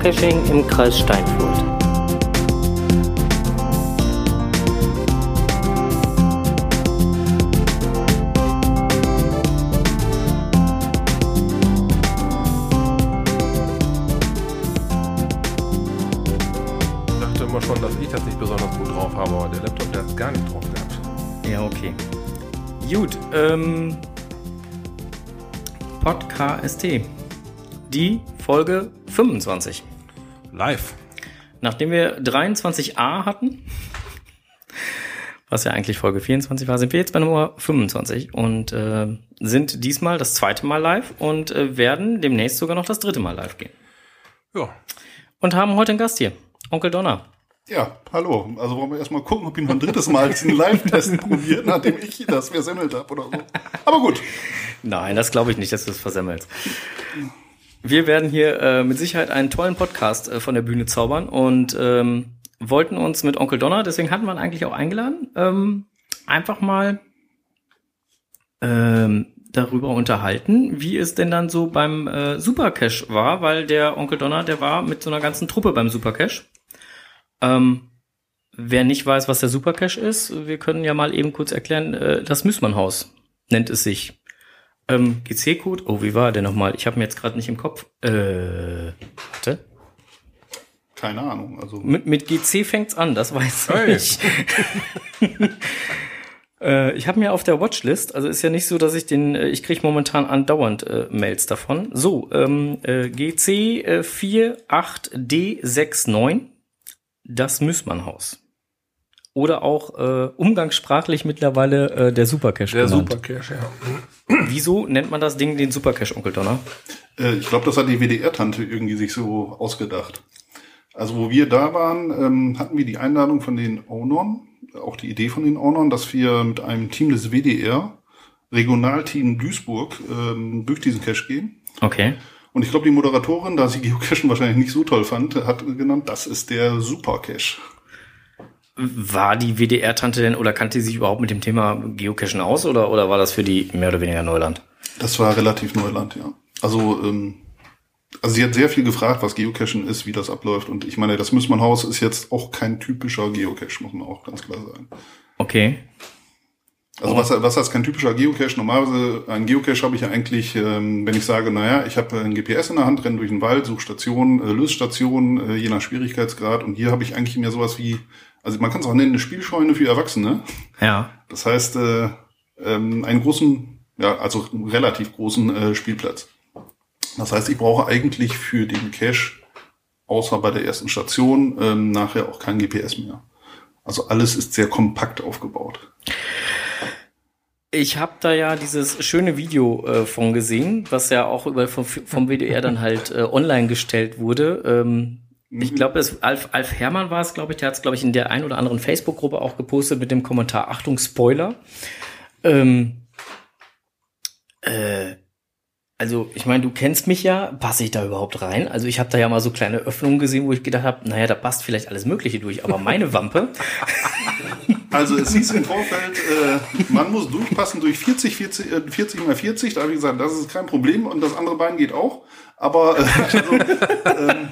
Geocaching im Kreis Steinfurt. Ich dachte immer schon, dass ich das nicht besonders gut drauf habe, aber der Laptop, der hat es gar nicht drauf gehabt. Ja, okay. Gut, ähm. Podcast. Die Folge 25. Live. Nachdem wir 23a hatten, was ja eigentlich Folge 24 war, sind wir jetzt bei Nummer 25 und äh, sind diesmal das zweite Mal live und äh, werden demnächst sogar noch das dritte Mal live gehen. Ja. Und haben heute einen Gast hier, Onkel Donner. Ja, hallo. Also wollen wir erstmal gucken, ob ich noch ein drittes Mal diesen Live-Test probiert, nachdem ich das versemmelt habe oder so. Aber gut. Nein, das glaube ich nicht, dass du es versemmelst. Wir werden hier äh, mit Sicherheit einen tollen Podcast äh, von der Bühne zaubern und ähm, wollten uns mit Onkel Donner, deswegen hatten wir ihn eigentlich auch eingeladen, ähm, einfach mal ähm, darüber unterhalten, wie es denn dann so beim äh, Supercash war, weil der Onkel Donner, der war mit so einer ganzen Truppe beim Supercash. Ähm, wer nicht weiß, was der Supercash ist, wir können ja mal eben kurz erklären, äh, das Müßmannhaus nennt es sich. Ähm, GC-Code, oh, wie war der nochmal? Ich habe mir jetzt gerade nicht im Kopf. Äh, warte. Keine Ahnung. Also Mit, mit GC fängt's an, das weiß Hey. ich. äh, ich habe mir auf der Watchlist, also ist ja nicht so, dass ich den, äh, ich kriege momentan andauernd äh, Mails davon. So, ähm, äh, GC äh, 48D69, das Müßmannhaus. Oder auch äh, umgangssprachlich mittlerweile äh, der Supercash Der genannt. Supercash, ja. Wieso nennt man das Ding den Supercash, Onkel Donner? äh, ich glaube, das hat die WDR-Tante irgendwie sich so ausgedacht. Also wo wir da waren, ähm, hatten wir die Einladung von den Ownern, auch die Idee von den Ownern, dass wir mit einem Team des WDR, Regionalteam Duisburg, ähm, durch diesen Cache gehen. Okay. Und ich glaube, die Moderatorin, da sie Geocachen wahrscheinlich nicht so toll fand, hat genannt, das ist der Supercache. War die WDR-Tante denn oder kannte sie sich überhaupt mit dem Thema Geocachen aus oder, oder war das für die mehr oder weniger Neuland? Das war relativ Neuland, ja. Also, ähm, also sie hat sehr viel gefragt, was Geocachen ist, wie das abläuft. Und ich meine, das Müssmannhaus ist jetzt auch kein typischer Geocache, muss man auch ganz klar sagen. Okay. Also was, was heißt kein typischer Geocache? Normalerweise, ein Geocache habe ich ja eigentlich, ähm, wenn ich sage, naja, ich habe ein GPS in der Hand, renne durch den Wald, suche Stationen, äh, Lösstationen, äh, je nach Schwierigkeitsgrad. Und hier habe ich eigentlich mehr sowas wie, also man kann es auch nennen, eine Spielscheune für Erwachsene. Ja. Das heißt, äh, ähm, einen großen, ja, also relativ großen äh, Spielplatz. Das heißt, ich brauche eigentlich für den Cache, außer bei der ersten Station, ähm, nachher auch kein GPS mehr. Also alles ist sehr kompakt aufgebaut. Ich habe da ja dieses schöne Video äh, von gesehen, was ja auch über vom, vom WDR dann halt äh, online gestellt wurde. Ähm, ich glaube, es Alf, Alf Herrmann war es, glaube ich, der hat es, glaube ich, in der ein oder anderen Facebook-Gruppe auch gepostet mit dem Kommentar Achtung, Spoiler. Ähm, äh, also, ich meine, du kennst mich ja, passe ich da überhaupt rein? Also, ich habe da ja mal so kleine Öffnungen gesehen, wo ich gedacht habe, naja, da passt vielleicht alles Mögliche durch, aber meine Wampe, Also es hieß im Vorfeld, äh, man muss durchpassen durch 40, 40, äh, 40 mal 40. Da habe ich gesagt, das ist kein Problem und das andere Bein geht auch. Aber äh, also, ähm,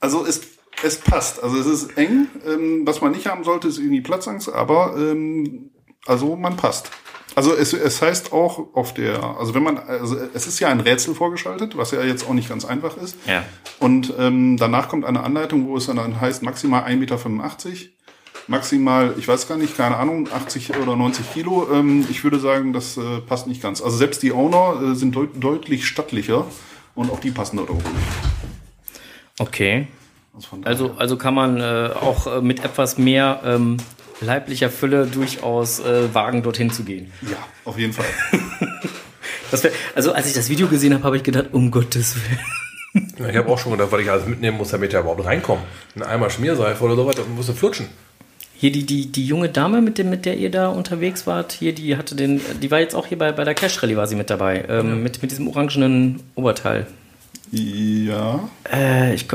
also es, es passt. Also es ist eng. Ähm, was man nicht haben sollte, ist irgendwie Platzangst, aber ähm, also man passt. Also es, es heißt auch auf der, also wenn man, also es ist ja ein Rätsel vorgeschaltet, was ja jetzt auch nicht ganz einfach ist. ja. Und ähm, danach kommt eine Anleitung, wo es dann heißt maximal 1,85 Meter, maximal, ich weiß gar nicht, keine Ahnung, 80 oder 90 Kilo. Ähm, ich würde sagen, das äh, passt nicht ganz. Also selbst die Owner äh, sind deut deutlich stattlicher und auch die passen dort oben nicht. okay. Also, Also, also kann man äh, auch äh, mit etwas mehr ähm, leiblicher Fülle durchaus äh, wagen, dorthin zu gehen. ja, auf jeden Fall. Das wär, also als ich das Video gesehen habe, habe ich gedacht, um Gottes Willen. Ja, Ich habe auch schon gedacht, was ich alles mitnehmen muss, damit er überhaupt reinkommt. Ein Eimer Schmierseife oder sowas, dann musst du flutschen. Hier die, die, die junge Dame, mit, dem, mit der ihr da unterwegs wart, hier, die hatte den, die war jetzt auch hier bei, bei der Cash Rally war sie mit dabei, ähm, mit, mit diesem orangenen Oberteil. Ja. Äh, ich,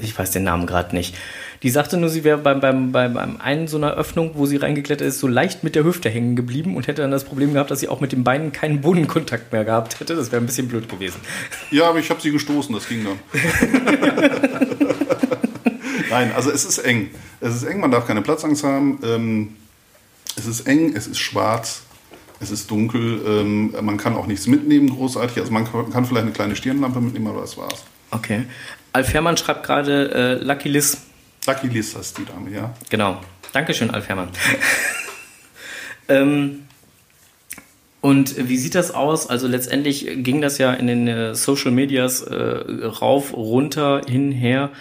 ich weiß den Namen gerade nicht. Die sagte nur, sie wäre beim, beim, beim, beim einen so einer Öffnung, wo sie reingeklettert ist, so leicht mit der Hüfte hängen geblieben und hätte dann das Problem gehabt, dass sie auch mit den Beinen keinen Bodenkontakt mehr gehabt hätte. Das wäre ein bisschen blöd gewesen. Ja, aber ich habe sie gestoßen, das ging dann. Nein, also es ist eng. Es ist eng, man darf keine Platzangst haben. Ähm, es ist eng, es ist schwarz, es ist dunkel. Ähm, man kann auch nichts mitnehmen, großartig. Also man kann, vielleicht eine kleine Stirnlampe mitnehmen, aber das war's. Okay. Alf Herrmann schreibt gerade äh, Lucky Liz. Lucky Liz heißt die Dame, ja. Genau. Dankeschön, Alf Herrmann. ähm, und wie sieht das aus? Also letztendlich ging das ja in den äh, Social Medias äh, rauf, runter, hin, her,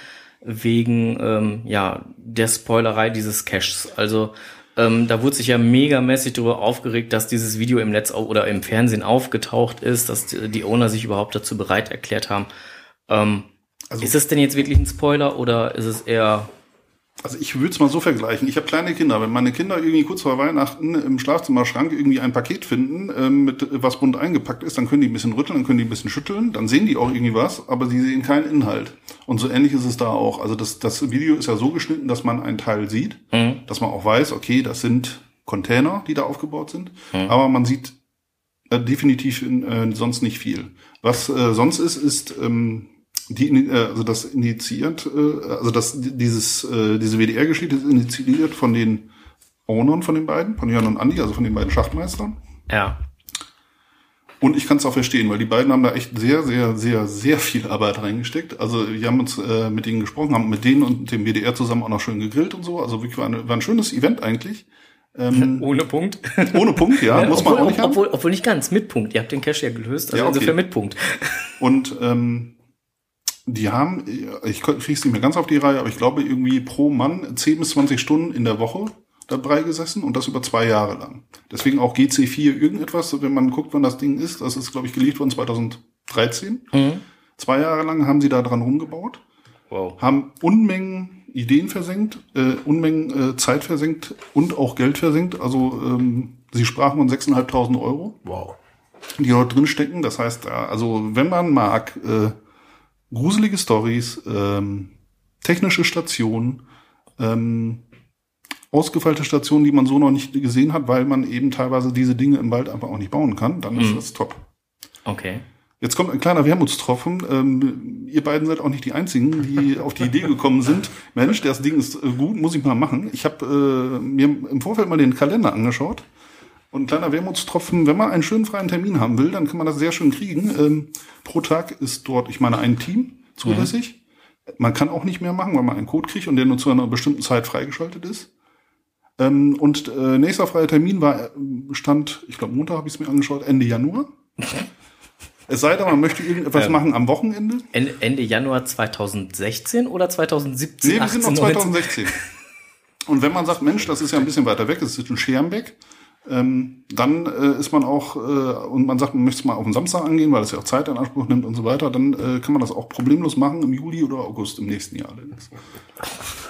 wegen ähm, ja, der Spoilerei dieses Caches. Also ähm, da wurde sich ja megamäßig darüber aufgeregt, dass dieses Video im Netz oder im Fernsehen aufgetaucht ist, dass die die Owner sich überhaupt dazu bereit erklärt haben. Ähm, Also- ist es denn jetzt wirklich ein Spoiler oder ist es eher Also ich würde es mal so vergleichen. Ich habe kleine Kinder. Wenn meine Kinder irgendwie kurz vor Weihnachten im Schlafzimmerschrank irgendwie ein Paket finden, ähm, mit was bunt eingepackt ist, dann können die ein bisschen rütteln, dann können die ein bisschen schütteln, dann sehen die auch irgendwie was, aber sie sehen keinen Inhalt. Und so ähnlich ist es da auch. Also das, das Video ist ja so geschnitten, dass man einen Teil sieht, dass man auch weiß, okay, das sind Container, die da aufgebaut sind, aber man sieht äh, definitiv äh, sonst nicht viel. Was äh, sonst ist, ist ähm, die, äh, also das initiiert, äh, also das dieses äh, diese WDR-Geschichte ist initiiert von den Ownern von den beiden, von Jan und Andi, also von den beiden Schachtmeistern. ja? Und ich kann es auch verstehen, weil die beiden haben da echt sehr, sehr, sehr, sehr viel Arbeit reingesteckt. Also wir haben uns äh, mit denen gesprochen, haben mit denen und dem WDR zusammen auch noch schön gegrillt und so. Also wirklich war, eine, war ein schönes Event eigentlich. Ähm, Ohne Punkt. ohne Punkt, ja, muss man obwohl, auch nicht haben. obwohl, obwohl nicht ganz, mit Punkt. Ihr habt den Cache ja gelöst, also Ja, okay. insofern mit Punkt. Und ähm, die haben, ich kriege es nicht mehr ganz auf die Reihe, aber ich glaube irgendwie pro Mann 10 bis 20 Stunden in der Woche dabei gesessen und das über zwei Jahre lang. Deswegen auch GC4 irgendetwas, wenn man guckt, wann das Ding ist, das ist, glaube ich, gelegt worden 2013. Zwei Jahre lang haben sie da dran rumgebaut, Wow. haben Unmengen Ideen versenkt, äh, Unmengen äh, Zeit versenkt und auch Geld versenkt. Also ähm, sie sprachen von 6.500 Euro Wow. die dort drin stecken. Das heißt, da- also wenn man mag, äh, gruselige Stories, ähm, technische Stationen, ähm, ausgefeilte Stationen, die man so noch nicht gesehen hat, weil man eben teilweise diese Dinge im Wald einfach auch nicht bauen kann, dann ist das top. Okay. Jetzt kommt ein kleiner Wermutstropfen. Ähm, ihr beiden seid auch nicht die Einzigen, die auf die Idee gekommen sind. Mensch, das Ding ist äh, gut, muss ich mal machen. Ich habe äh, mir im Vorfeld mal den Kalender angeschaut. Und ein kleiner Wermutstropfen, wenn man einen schönen freien Termin haben will, dann kann man das sehr schön kriegen. Ähm, pro Tag ist dort, ich meine, ein Team zulässig. Man kann auch nicht mehr machen, weil man einen Code kriegt und der nur zu einer bestimmten Zeit freigeschaltet ist. Ähm, und äh, nächster freier Termin war, äh, stand, ich glaube Montag habe ich es mir angeschaut, Ende Januar. Es sei denn, man möchte irgendetwas Ähm. machen am Wochenende. Ende, Ende Januar 2016 oder 2017? Nee, wir sind noch 18, 19? 2016. Und wenn man sagt, Mensch, das ist ja ein bisschen weiter weg, es ist in Schermbeck, ähm, dann äh, ist man auch, äh, und man sagt, man möchte es mal auf den Samstag angehen, weil es ja auch Zeit in Anspruch nimmt und so weiter, dann äh, kann man das auch problemlos machen im Juli oder August im nächsten Jahr.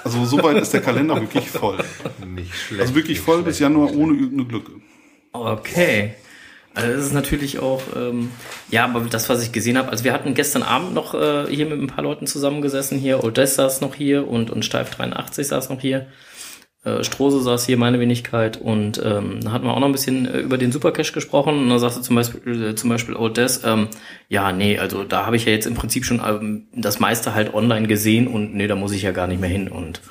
Also soweit ist der Kalender wirklich voll. Nicht schlecht. Also wirklich voll schlecht. bis Januar ohne irgendeine Glücke. Okay. Also das ist natürlich auch, ähm, ja, aber das, was ich gesehen habe, also wir hatten gestern Abend noch äh, hier mit ein paar Leuten zusammengesessen hier, Odess saß noch hier und, und Steif 83 saß noch hier, äh, Strose saß hier, meine Wenigkeit und ähm, da hatten wir auch noch ein bisschen äh, über den Supercash gesprochen und da sagte zum Beispiel, äh, zum Beispiel Odess, ähm, ja, nee, also da habe ich ja jetzt im Prinzip schon ähm, das meiste halt online gesehen und nee, da muss ich ja gar nicht mehr hin und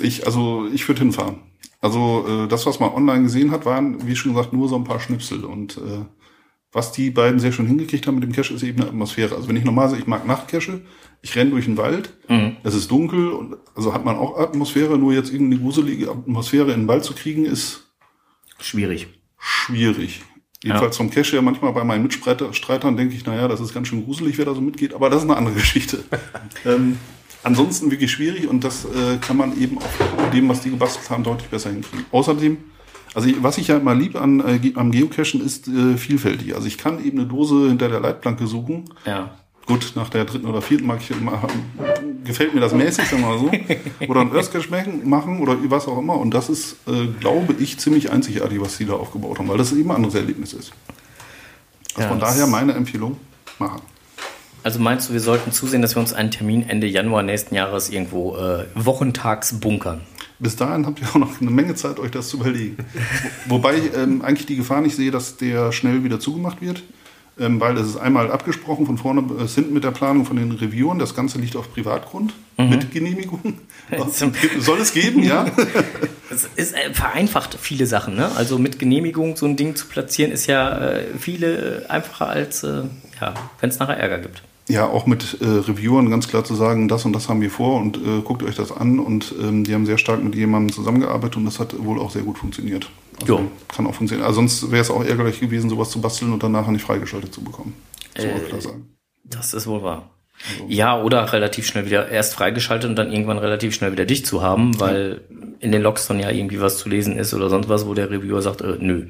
Ich, also ich würde hinfahren. Also äh, das, was man online gesehen hat, waren, wie schon gesagt, nur so ein paar Schnipsel. Und äh, was die beiden sehr schön hingekriegt haben mit dem Cache, ist eben eine Atmosphäre. Also wenn ich normal sage, ich mag Nachtcache, ich renne durch den Wald, es ist dunkel, und also hat man auch Atmosphäre, nur jetzt irgendeine gruselige Atmosphäre in den Wald zu kriegen, ist schwierig. schwierig. Jedenfalls vom Cache her, manchmal bei meinen Mitstreitern denke ich, naja, das ist ganz schön gruselig, wer da so mitgeht, aber das ist eine andere Geschichte. ähm, ansonsten wirklich schwierig und das äh, kann man eben auch mit dem, was die gebastelt haben, deutlich besser hinkriegen. Außerdem, also was ich ja immer lieb an, äh, am Geocachen ist äh, vielfältig. Also ich kann eben eine Dose hinter der Leitplanke suchen. Ja. Gut, nach der dritten oder vierten mag ich immer, gefällt mir das mäßig, sagen wir mal so. Oder ein Earthcache machen- oder was auch immer. Und das ist, äh, glaube ich, ziemlich einzigartig, was die da aufgebaut haben, weil das eben ein anderes Erlebnis ist. Also Ja, von daher meine Empfehlung, machen. Also meinst du, wir sollten zusehen, dass wir uns einen Termin Ende Januar nächsten Jahres irgendwo äh, wochentags bunkern? Bis dahin habt ihr auch noch eine Menge Zeit, euch das zu überlegen. Wo, wobei ich ähm, eigentlich die Gefahr nicht sehe, dass der schnell wieder zugemacht wird. Ähm, weil es ist einmal abgesprochen von vorne bis hinten mit der Planung von den Reviewern. Das Ganze liegt auf Privatgrund mit Genehmigung. Soll es geben, ja? Es ist äh, vereinfacht viele Sachen, ne? Also mit Genehmigung so ein Ding zu platzieren ist ja äh, viele einfacher als äh, ja, wenn es nachher Ärger gibt. Ja, auch mit äh, Reviewern ganz klar zu sagen, das und das haben wir vor und äh, guckt euch das an. Und ähm, die haben sehr stark mit jemandem zusammengearbeitet und das hat wohl auch sehr gut funktioniert. Also Jo. kann auch funktionieren. Also sonst wäre es auch ärgerlich gewesen, sowas zu basteln und dann nachher nicht freigeschaltet zu bekommen. Äh, muss klar sagen. Das ist wohl wahr. Ja, oder relativ schnell wieder erst freigeschaltet und dann irgendwann relativ schnell wieder dicht zu haben, weil in den Logs dann ja irgendwie was zu lesen ist oder sonst was, wo der Reviewer sagt, äh, nö.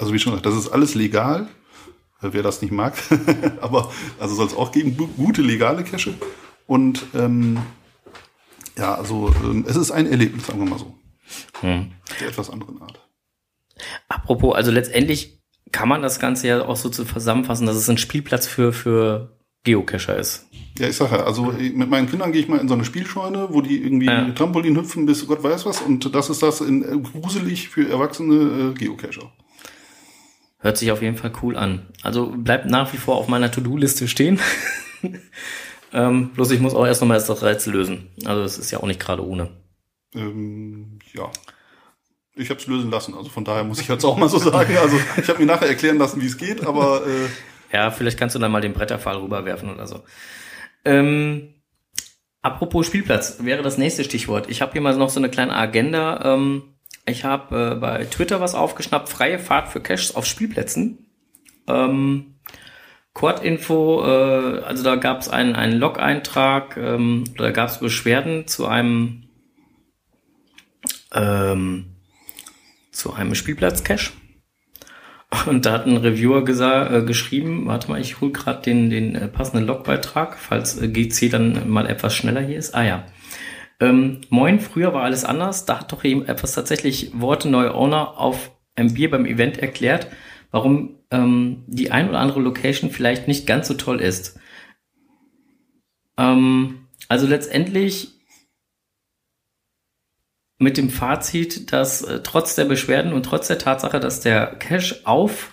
Also wie schon gesagt, das ist alles legal, äh, wer das nicht mag. Aber also soll es auch geben, gu- gute legale Cache. Und ähm, ja, also ähm, es ist ein Erlebnis, sagen wir mal so. Hm. Der etwas anderen Art. Apropos, also letztendlich kann man das Ganze ja auch so zu zusammenfassen, dass es ein Spielplatz für, für Geocacher ist. Ja, ich sage ja, also mit meinen Kindern gehe ich mal in so eine Spielscheune, wo die irgendwie Ja. Trampolin hüpfen bis Gott weiß was. Und das ist das in äh, gruselig für erwachsene äh, Geocacher. Hört sich auf jeden Fall cool an. Also bleibt nach wie vor auf meiner To-Do-Liste stehen. ähm, bloß ich muss auch erst nochmal das Rätsel lösen. Also es ist ja auch nicht gerade ohne. Ähm, ja. Ich habe es lösen lassen, also von daher muss ich jetzt auch mal so sagen. Also ich habe mir nachher erklären lassen, wie es geht, aber äh, Ja, vielleicht kannst du dann mal den Bretterpfahl rüberwerfen oder so. Ähm, apropos Spielplatz, wäre das nächste Stichwort. Ich habe hier mal noch so eine kleine Agenda. Ähm, ich habe äh, bei Twitter was aufgeschnappt, freie Fahrt für Caches auf Spielplätzen. Ähm, Quad-Info, äh, also da gab es einen, einen Log-Eintrag, ähm, da gab es Beschwerden zu einem ähm, zu einem Spielplatz-Cache. Und da hat ein Reviewer äh, geschrieben, warte mal, ich hol gerade den, den äh, passenden Logbeitrag, falls äh, GC dann mal etwas schneller hier ist. Ah ja. Ähm, moin, früher war alles anders. Da hat doch eben etwas tatsächlich Worte neue Owner auf einem Bier beim Event erklärt, warum ähm, die ein oder andere Location vielleicht nicht ganz so toll ist. Ähm, also letztendlich mit dem Fazit, dass äh, trotz der Beschwerden und trotz der Tatsache, dass der Cache auf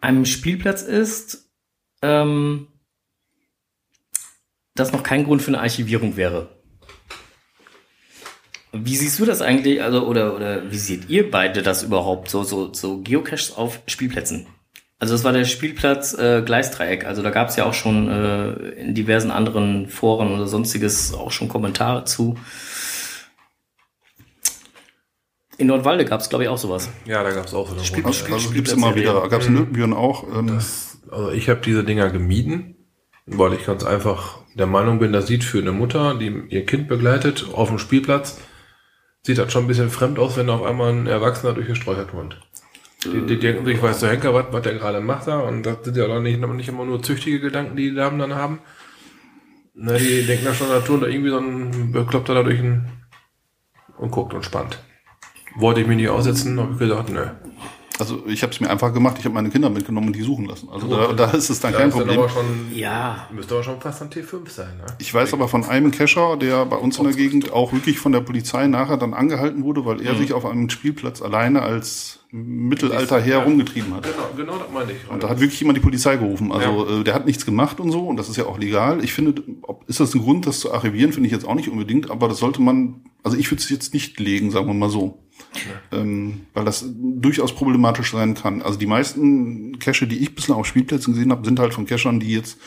einem Spielplatz ist, ähm, das noch kein Grund für eine Archivierung wäre. Wie siehst du das eigentlich, also oder oder wie seht ihr beide das überhaupt so so so Geocaches auf Spielplätzen? Also das war der Spielplatz äh, Gleisdreieck. Also da gab es ja auch schon äh, in diversen anderen Foren oder sonstiges auch schon Kommentare zu. In Nordwalde gab es, glaube ich, auch sowas. Ja, da gab es auch so eine Spiel- Runde. also, also gibt's immer wieder. Gab's in Nürnberg auch. Ähm, Das, also ich habe diese Dinger gemieden, weil ich ganz einfach der Meinung bin, das sieht für eine Mutter, die ihr Kind begleitet auf dem Spielplatz, sieht das schon ein bisschen fremd aus, wenn auf einmal ein Erwachsener durch die Sträucher turnt. Die, die denken sich, weiß der Henker, was, was der gerade macht da, und das sind ja auch nicht, nicht immer nur züchtige Gedanken, die die Damen dann haben. Na, die denken da schon, da turnt da irgendwie so ein Bekloppter da durch und guckt und spannt. Wollte ich mich nicht aussetzen, habe ich gesagt, nö. Also ich habe es mir einfach gemacht. Ich habe meine Kinder mitgenommen und die suchen lassen. Also da, da ist es dann Da kein Problem. aber schon, Ja, müsste aber schon fast ein T5 sein, ne? Ich weiß aber von einem Cacher, der bei uns in der Gegend auch wirklich von der Polizei nachher dann angehalten wurde, weil Mhm. er sich auf einem Spielplatz alleine als Mittelalter her rumgetrieben hat. Genau, genau das meine ich. Und da hat wirklich jemand die Polizei gerufen. Also äh, der hat nichts gemacht und so und das ist ja auch legal. Ich finde, ob, ist das ein Grund, das zu archivieren, finde ich jetzt auch nicht unbedingt, aber das sollte man, also ich würde es jetzt nicht legen, sagen wir mal so. Ähm, weil das durchaus problematisch sein kann. Also die meisten Cache, die ich bislang auf Spielplätzen gesehen habe, sind halt von Cachern, die jetzt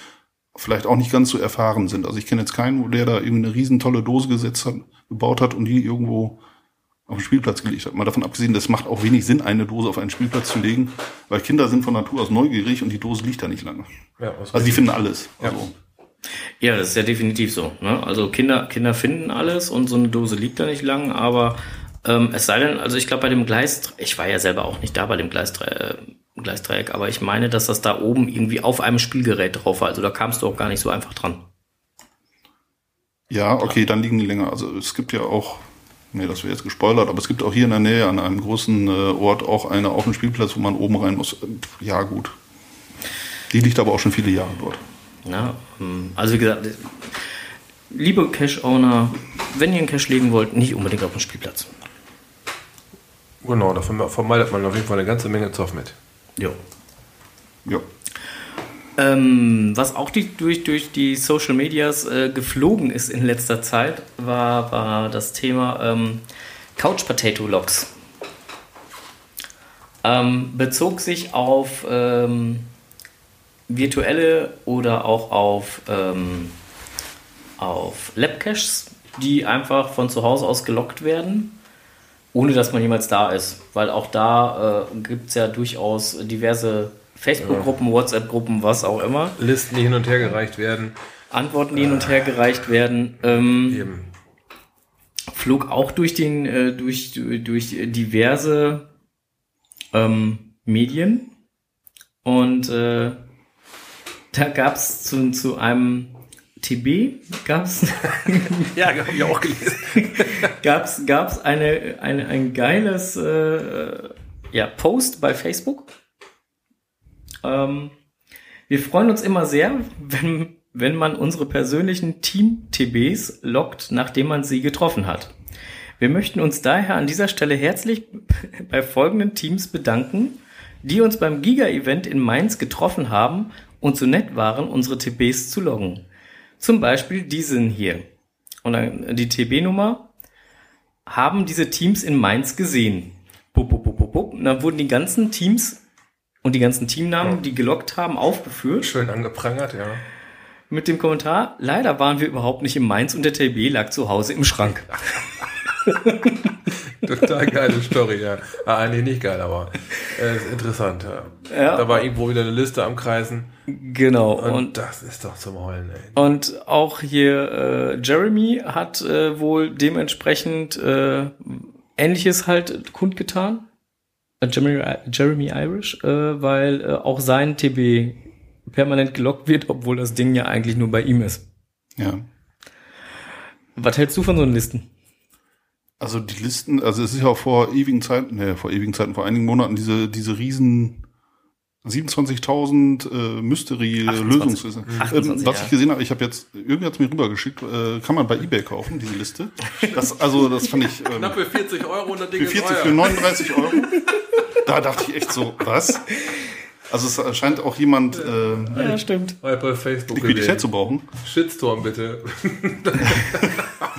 vielleicht auch nicht ganz so erfahren sind. Also ich kenne jetzt keinen, wo der da irgendwie eine riesen tolle Dose gesetzt hat, gebaut hat und die irgendwo auf den Spielplatz gelegt hat. Mal davon abgesehen, das macht auch wenig Sinn, eine Dose auf einen Spielplatz zu legen, weil Kinder sind von Natur aus neugierig und die Dose liegt da nicht lange. Ja, Also die finden alles. Also, Ja, das ist ja definitiv so. Ne? Also Kinder, Kinder finden alles und so eine Dose liegt da nicht lang, aber ähm, es sei denn, also ich glaube bei dem Gleis, ich war ja selber auch nicht da bei dem Gleisdreieck, äh, Gleisdreieck, aber ich meine, dass das da oben irgendwie auf einem Spielgerät drauf war. Also da kamst du auch gar nicht so einfach dran. ja, okay, dann liegen die länger. Also es gibt ja auch, nee, das wäre jetzt gespoilert, aber es gibt auch hier in der Nähe an einem großen äh, Ort auch eine auf dem Spielplatz, wo man oben rein muss. Äh, Ja, gut. Die liegt aber auch schon viele Jahre dort. Ja, ähm, also wie gesagt, liebe Cache-Owner, wenn ihr einen Cache legen wollt, nicht unbedingt auf dem Spielplatz. Genau, da verme- vermeidet man auf jeden Fall eine ganze Menge Zoff mit. Jo. Ja. Ähm, was auch die, durch, durch die Social Medias äh, geflogen ist in letzter Zeit, war, war das Thema ähm, Couch Potato Logs. Ähm, bezog sich auf ähm, virtuelle oder auch auf, ähm, auf Labcaches, die einfach von zu Hause aus gelockt werden, ohne dass man jemals da ist. Weil auch da äh, gibt es ja durchaus diverse Facebook-Gruppen, WhatsApp-Gruppen, was auch immer. Listen, die hin und her gereicht werden. Antworten, die hin und her gereicht werden. Ähm, Eben. flog auch durch den äh, durch durch diverse ähm, Medien und äh, da gab's zu, zu einem TB gab's Ja, habe ich auch gelesen. gab's gab's eine, eine ein geiles äh, ja Post bei Facebook. Ähm, wir freuen uns immer sehr, wenn wenn man unsere persönlichen Team-TBs lockt, nachdem man sie getroffen hat. Wir möchten uns daher an dieser Stelle herzlich bei folgenden Teams bedanken, die uns beim Giga-Event in Mainz getroffen haben und so nett waren, unsere TBs zu loggen. Zum Beispiel diesen hier. Und dann die TB-Nummer haben diese Teams in Mainz gesehen. Bup, bup, bup, bup, bup. Und dann wurden die ganzen Teams und die ganzen Teamnamen, die gelockt haben, aufgeführt Schön angeprangert, ja. mit dem Kommentar, leider waren wir überhaupt nicht in Mainz und der TB lag zu Hause im Schrank. Total geile Story, ja. Ah, eigentlich nicht geil, aber äh, ist interessant, ja. Ja. Da war irgendwo wieder eine Liste am Kreisen. Genau. Und, Und, das ist doch zum Heulen, ey. und auch hier äh, Jeremy hat äh, wohl dementsprechend äh, Ähnliches halt kundgetan. Äh, Jeremy, Jeremy Irish, äh, weil äh, auch sein TB permanent gelockt wird, obwohl das Ding ja eigentlich nur bei ihm ist. Ja. Was hältst du von so einen Listen? Also die Listen, also es ist ja auch vor ewigen Zeiten, ne, vor ewigen Zeiten, vor einigen Monaten diese, diese riesen 27.000 äh, Mystery-Lösungslisten. 28, Ähm, was ja. ich gesehen habe, ich habe jetzt, irgendwie hat's mir rübergeschickt, äh, kann man bei Ebay kaufen, diese Liste. Das, also das fand ich ähm, Knappe 40 Euro und das Ding für 40, für 39 Euro. Da dachte ich echt so, was? Also es scheint auch jemand äh, Ja, stimmt. Bei Facebook Liquidität zu brauchen. Shitstorm bitte.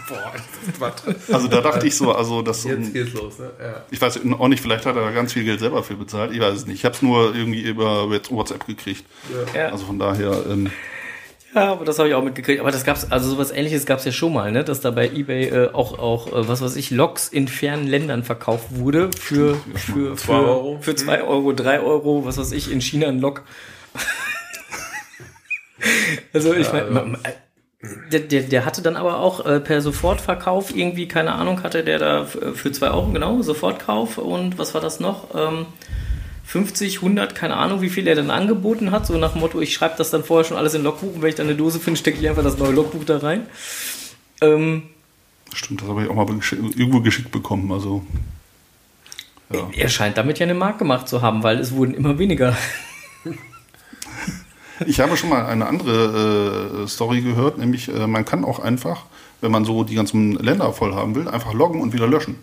Boah, das ist was. Also da dachte ich so, also das Jetzt geht's los, ne? Ja. ich weiß auch nicht, vielleicht hat er da ganz viel Geld selber für bezahlt. Ich weiß es nicht. Ich habe es nur irgendwie über WhatsApp gekriegt. Ja. Also von daher, ähm, Ja, aber das habe ich auch mitgekriegt. Aber das gab's, also sowas ähnliches gab's ja schon mal, ne? Dass da bei Ebay äh, auch, auch, äh, was weiß ich, Loks in fernen Ländern verkauft wurde für, für, Zwei für, Euro. für zwei Euro, drei Euro, was weiß ich, in China ein Lok. also ich meine, der, der, der hatte dann aber auch äh, per Sofortverkauf irgendwie, keine Ahnung, hatte der da für zwei Euro, genau, Sofortkauf und was war das noch? Ähm, 50, 100, keine Ahnung, wie viel er dann angeboten hat, so nach dem Motto, ich schreibe das dann vorher schon alles in Logbuch und wenn ich dann eine Dose finde, stecke ich einfach das neue Logbuch da rein. Ähm, stimmt, das habe ich auch mal irgendwo geschickt bekommen. Also ja. er scheint damit ja eine Mark gemacht zu haben, weil es wurden immer weniger. Ich habe schon mal eine andere äh, Story gehört, nämlich äh, man kann auch einfach, wenn man so die ganzen Länder voll haben will, einfach loggen und wieder löschen.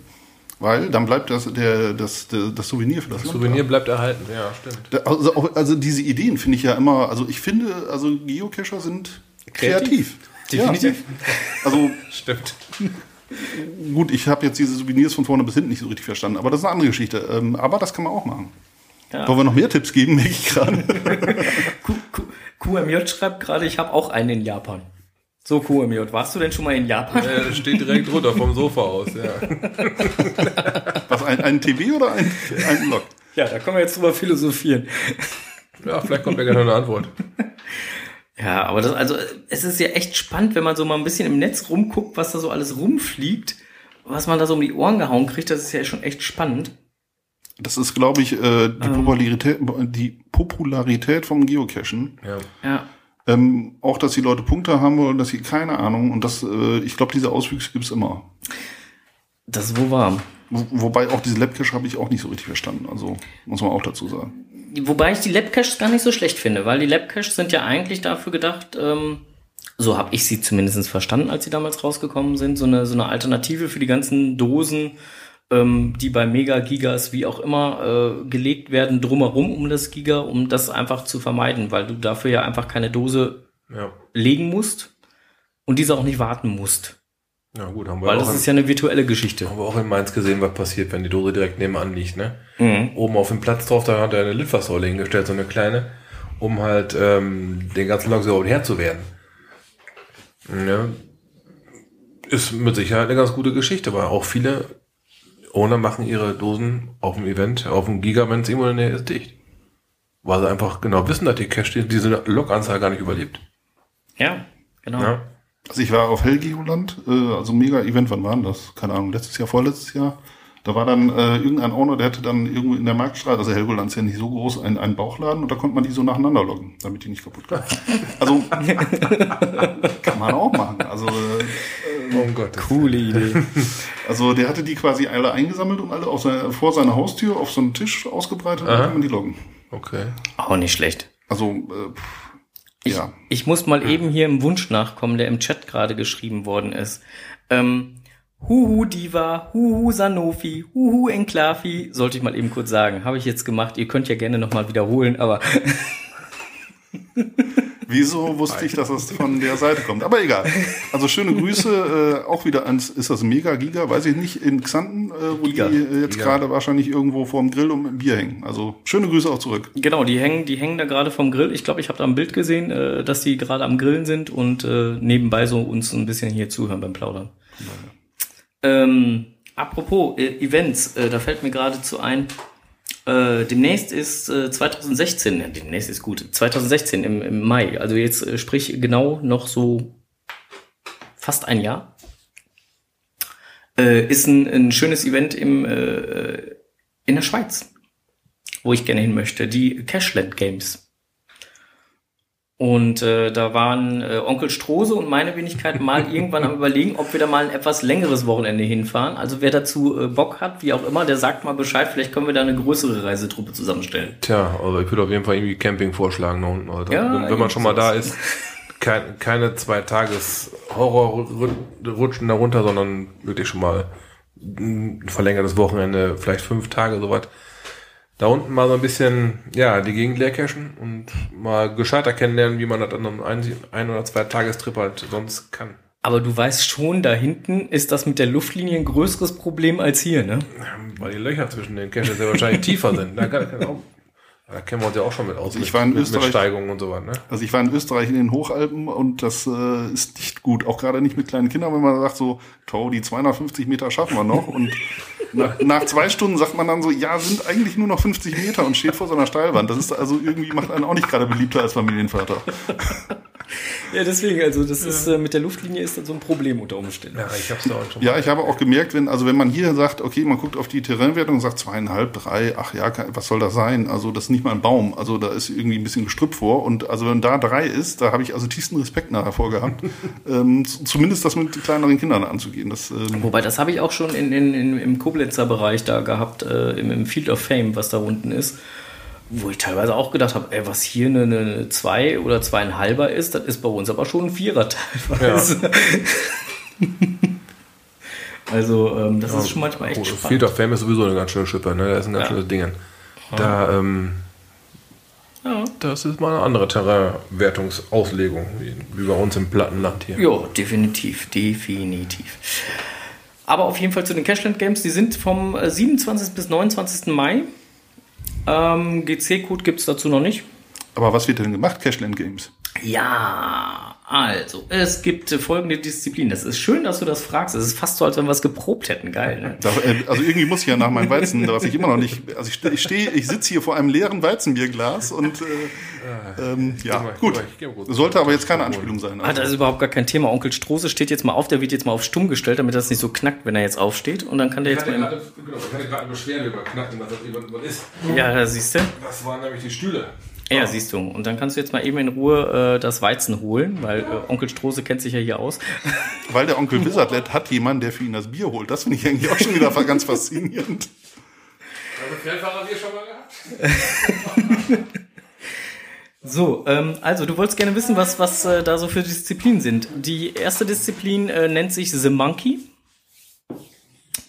Weil dann bleibt das, der, das, der, das Souvenir für das, Land Souvenir da. bleibt erhalten, ja, stimmt. Also, auch, also diese Ideen finde ich ja immer, also ich finde, also Geocacher sind kreativ. Definitiv. Ja. Also Stimmt. gut, ich habe jetzt diese Souvenirs von vorne bis hinten nicht so richtig verstanden, aber das ist eine andere Geschichte. Ähm, aber das kann man auch machen. Ja. Wollen wir noch mehr Tipps geben, merke ich gerade. QMJ schreibt gerade, ich habe auch einen in Japan. So, QMJ, warst du denn schon mal in Japan? Äh, steht direkt drunter vom Sofa aus, ja. Was, ein, ein TB oder ein, ein Log? Ja, da können wir jetzt drüber philosophieren. Ja, vielleicht kommt ja noch eine Antwort. Ja, aber das, also, es ist ja echt spannend, wenn man so mal ein bisschen im Netz rumguckt, was da so alles rumfliegt, was man da so um die Ohren gehauen kriegt, das ist ja schon echt spannend. Das ist, glaube ich, äh, die, Popularität, die Popularität vom Geocachen. Ja. Ja. Ähm, auch, dass die Leute Punkte haben wollen, dass sie keine Ahnung. Und das, äh, ich glaube, diese Auswüchse gibt's immer. Das ist wohl warm. Wo, wobei auch diese Labcache habe ich auch nicht so richtig verstanden. Also muss man auch dazu sagen. Wobei ich die Labcaches gar nicht so schlecht finde, weil die Labcaches sind ja eigentlich dafür gedacht, ähm, so habe ich sie zumindest verstanden, als sie damals rausgekommen sind, so eine, so eine Alternative für die ganzen Dosen, ähm, die bei Mega Gigas wie auch immer äh, gelegt werden drumherum um das Giga, um das einfach zu vermeiden, weil du dafür ja einfach keine Dose Ja. legen musst und diese auch nicht warten musst. Ja gut, haben wir, Weil auch, das ist ja eine virtuelle Geschichte. haben wir auch in Mainz gesehen, was passiert, wenn die Dose direkt nebenan liegt, ne? Mhm. Oben auf dem Platz drauf, da hat er eine Litfaßsäule hingestellt, so eine kleine, um halt ähm, den ganzen Lok so Herr zu werden. Ja. Ist mit Sicherheit eine ganz gute Geschichte, aber auch viele Owner machen ihre Dosen auf dem Event, auf dem Giga, wenn es irgendwo in der Nähe ist, dicht. Weil sie einfach genau wissen, dass die Cache diese Lokanzahl gar nicht überlebt. Ja, genau. Ja. Also ich war auf Helgoland, äh, also mega Event, wann war denn das? Keine Ahnung, letztes Jahr, vorletztes Jahr. Da war dann äh, irgendein Owner, der hatte dann irgendwo in der Marktstraße, also Helgoland ist ja nicht so groß, einen, einen Bauchladen und da konnte man die so nacheinander loggen, damit die nicht kaputt gehen. Also kann man auch machen. Also, äh, Oh Gott. Coole Idee. also der hatte die quasi alle eingesammelt und alle auf seine, vor seiner Haustür auf so einen Tisch ausgebreitet und dann Aha. kann man die loggen. Okay. Auch nicht schlecht. Also äh, pff, Ich, ja. ich muss mal eben hier im Wunsch nachkommen, der im Chat gerade geschrieben worden ist. Ähm, Huhu Diva, Huhu Sanofi, Huhu Enklavi, sollte ich mal eben kurz sagen. Habe ich jetzt gemacht. Ihr könnt ja gerne nochmal wiederholen, aber Wieso wusste ich, dass das von der Seite kommt? Aber egal. Also schöne Grüße, äh, auch wieder ans, ist das Mega Giga, weiß ich nicht, in Xanten, äh, wo Giga. die äh, jetzt gerade wahrscheinlich irgendwo vorm Grill und mit dem Bier hängen. Also schöne Grüße auch zurück. genau, die hängen, die hängen da gerade vom Grill. Ich glaube, ich habe da ein Bild gesehen, äh, dass die gerade am Grillen sind und äh, nebenbei so uns ein bisschen hier zuhören beim Plaudern. Ähm, apropos äh, Events, äh, da fällt mir geradezu ein, äh, demnächst ist äh, 2016, ja, demnächst ist gut, 2016 im, im Mai, also jetzt äh, sprich genau noch so fast ein Jahr, äh, ist ein, ein schönes Event im, äh, in der Schweiz, wo ich gerne hin möchte, die Cashland Games. Und äh, da waren äh, Onkel Strose und meine Wenigkeit mal irgendwann am überlegen, ob wir da mal ein etwas längeres Wochenende hinfahren. Also wer dazu äh, Bock hat, wie auch immer, der sagt mal Bescheid. Vielleicht können wir da eine größere Reisetruppe zusammenstellen. Tja, also ich würde auf jeden Fall irgendwie Camping vorschlagen da unten. Also Ja, wenn, wenn man schon mal da ist, kein, keine zwei Tages Horrorrutschen darunter, sondern wirklich schon mal ein verlängertes Wochenende, vielleicht fünf Tage, sowas. Da unten mal so ein bisschen, ja, die Gegend leer cashen und mal gescheiter kennenlernen, wie man das an einem ein, ein oder zwei Tagestrip halt sonst kann. Aber du weißt schon, da hinten ist das mit der Luftlinie ein größeres Problem als hier, ne? Weil die Löcher zwischen den Caches ja wahrscheinlich tiefer sind. Da, kann, kann auch, da kennen wir uns ja auch schon mit aus. ich mit, war in mit, mit Österreich- Steigungen und so was, ne? Also ich war in Österreich in den Hochalpen und das äh, ist nicht gut. Auch gerade nicht mit kleinen Kindern, wenn man sagt so, Tau, die 250 Meter schaffen wir noch. Und nach, nach zwei Stunden sagt man dann so, ja, sind eigentlich nur noch 50 Meter und steht vor so einer Steilwand. Das ist also irgendwie, macht einen auch nicht gerade beliebter als Familienvater. Ja, deswegen, also das ist äh, mit der Luftlinie ist dann so ein Problem unter Umständen. Ja, ich hab's da auch schon. Ja, ich habe auch gemerkt, wenn, also wenn man hier sagt, okay, man guckt auf die Terrainwertung und sagt zweieinhalb, drei, ach ja, was soll das sein? Also das ist nicht mal ein Baum, also da ist irgendwie ein bisschen Gestrüpp vor und also wenn da drei ist, da habe ich also tiefsten Respekt nachher vorgehabt, ähm, zumindest das mit kleineren Kindern anzugehen. Das, ähm, Wobei, das habe ich auch schon in, in, in, im Koblenzer Bereich da gehabt, äh, im, im Field of Fame, was da unten ist. Wo ich teilweise auch gedacht habe, ey, was hier eine, eine zwei oder zweieinhalber ist, das ist bei uns aber schon ein Vierer teilweise. also, ähm, das ist schon manchmal echt Oh, spannend. Field of Fame ist sowieso eine ganz schöne Schippe, ne? Das ist ein ganz Ja. schönes Ding. Da, ähm, Ja. das ist mal eine andere Terrainwertungsauslegung, wie, wie bei uns im Plattenland hier. Ja, definitiv, definitiv. Aber auf jeden Fall zu den Cashland Games, die sind vom äh, 27. bis 29. Mai. Ähm, GC-Code gibt es dazu noch nicht. aber was wird denn gemacht, Cashland Games? Ja, also, es gibt folgende Disziplinen. Das ist schön, dass du das fragst. Es ist fast so, als wenn wir es geprobt hätten. Geil, ne? Äh, also irgendwie muss ich ja nach meinem Weizen, was ich immer noch nicht, also ich stehe, ich, steh, ich sitze hier vor einem leeren Weizenbierglas und äh, ähm, ja, mal, gut. ich. Sollte aber jetzt keine Anspielung sein. Ah, das ist überhaupt gar kein Thema. Onkel Strose steht jetzt mal auf, der wird jetzt mal auf stumm gestellt, damit das nicht so knackt, wenn er jetzt aufsteht. Und dann kann der jetzt mal. genau, ich hatte gerade eine Beschwerde über Knacken, was das was ist. Ja, da siehst du. Das waren nämlich die Stühle. Ja, siehst du. Und dann kannst du jetzt mal eben in Ruhe äh, das Weizen holen, weil äh, Onkel Strose kennt sich ja hier aus. Weil der Onkel Wizardlet hat jemanden, der für ihn das Bier holt. Das finde ich eigentlich auch schon wieder ganz faszinierend. Also Fernfahrer wir schon mal gehabt? So, ähm, also du wolltest gerne wissen, was, was äh, da so für Disziplinen sind. Die erste Disziplin äh, nennt sich The Monkey.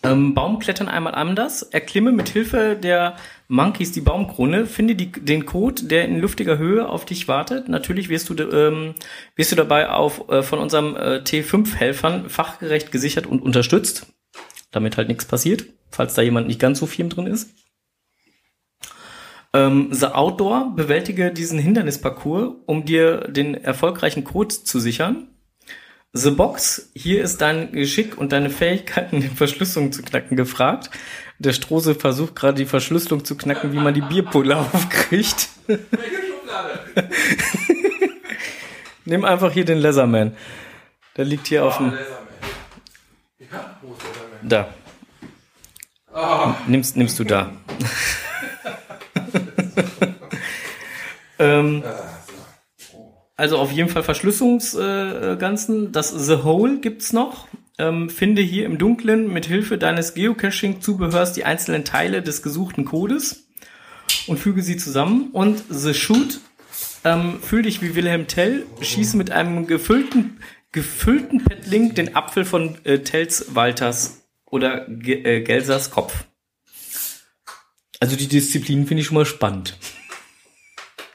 Ähm, Baumklettern einmal anders. Erklimme mit Hilfe der Monkeys die Baumkrone. Finde die, den Code, der in luftiger Höhe auf dich wartet. Natürlich wirst du, ähm, wirst du dabei auf, äh, von unserem äh, T5-Helfern fachgerecht gesichert und unterstützt, damit halt nichts passiert, falls da jemand nicht ganz so firm drin ist. Ähm, The Outdoor, bewältige diesen Hindernisparcours, um dir den erfolgreichen Code zu sichern. The Box, hier ist dein Geschick und deine Fähigkeiten, die Verschlüsselung zu knacken, gefragt. Der Strose versucht gerade die Verschlüsselung zu knacken, wie man die Bierpulle aufkriegt. Nimm einfach hier den Leatherman. Der liegt hier auf Oh, dem... Laserman. Ja, wo ist? Da. Ah, Nimmst, nimmst du da. ähm, also auf jeden Fall Verschlüsselungsganzen. Äh, das The Hole gibt's noch. Ähm, finde hier im Dunkeln mit Hilfe deines Geocaching-Zubehörs die einzelnen Teile des gesuchten Codes und füge sie zusammen. Und The Shoot, ähm, fühl dich wie Wilhelm Tell, schieße mit einem gefüllten, gefüllten Petlink den Apfel von äh, Tells Walters oder Ge äh, Gelsers Kopf. Also die Disziplinen finde ich schon mal spannend.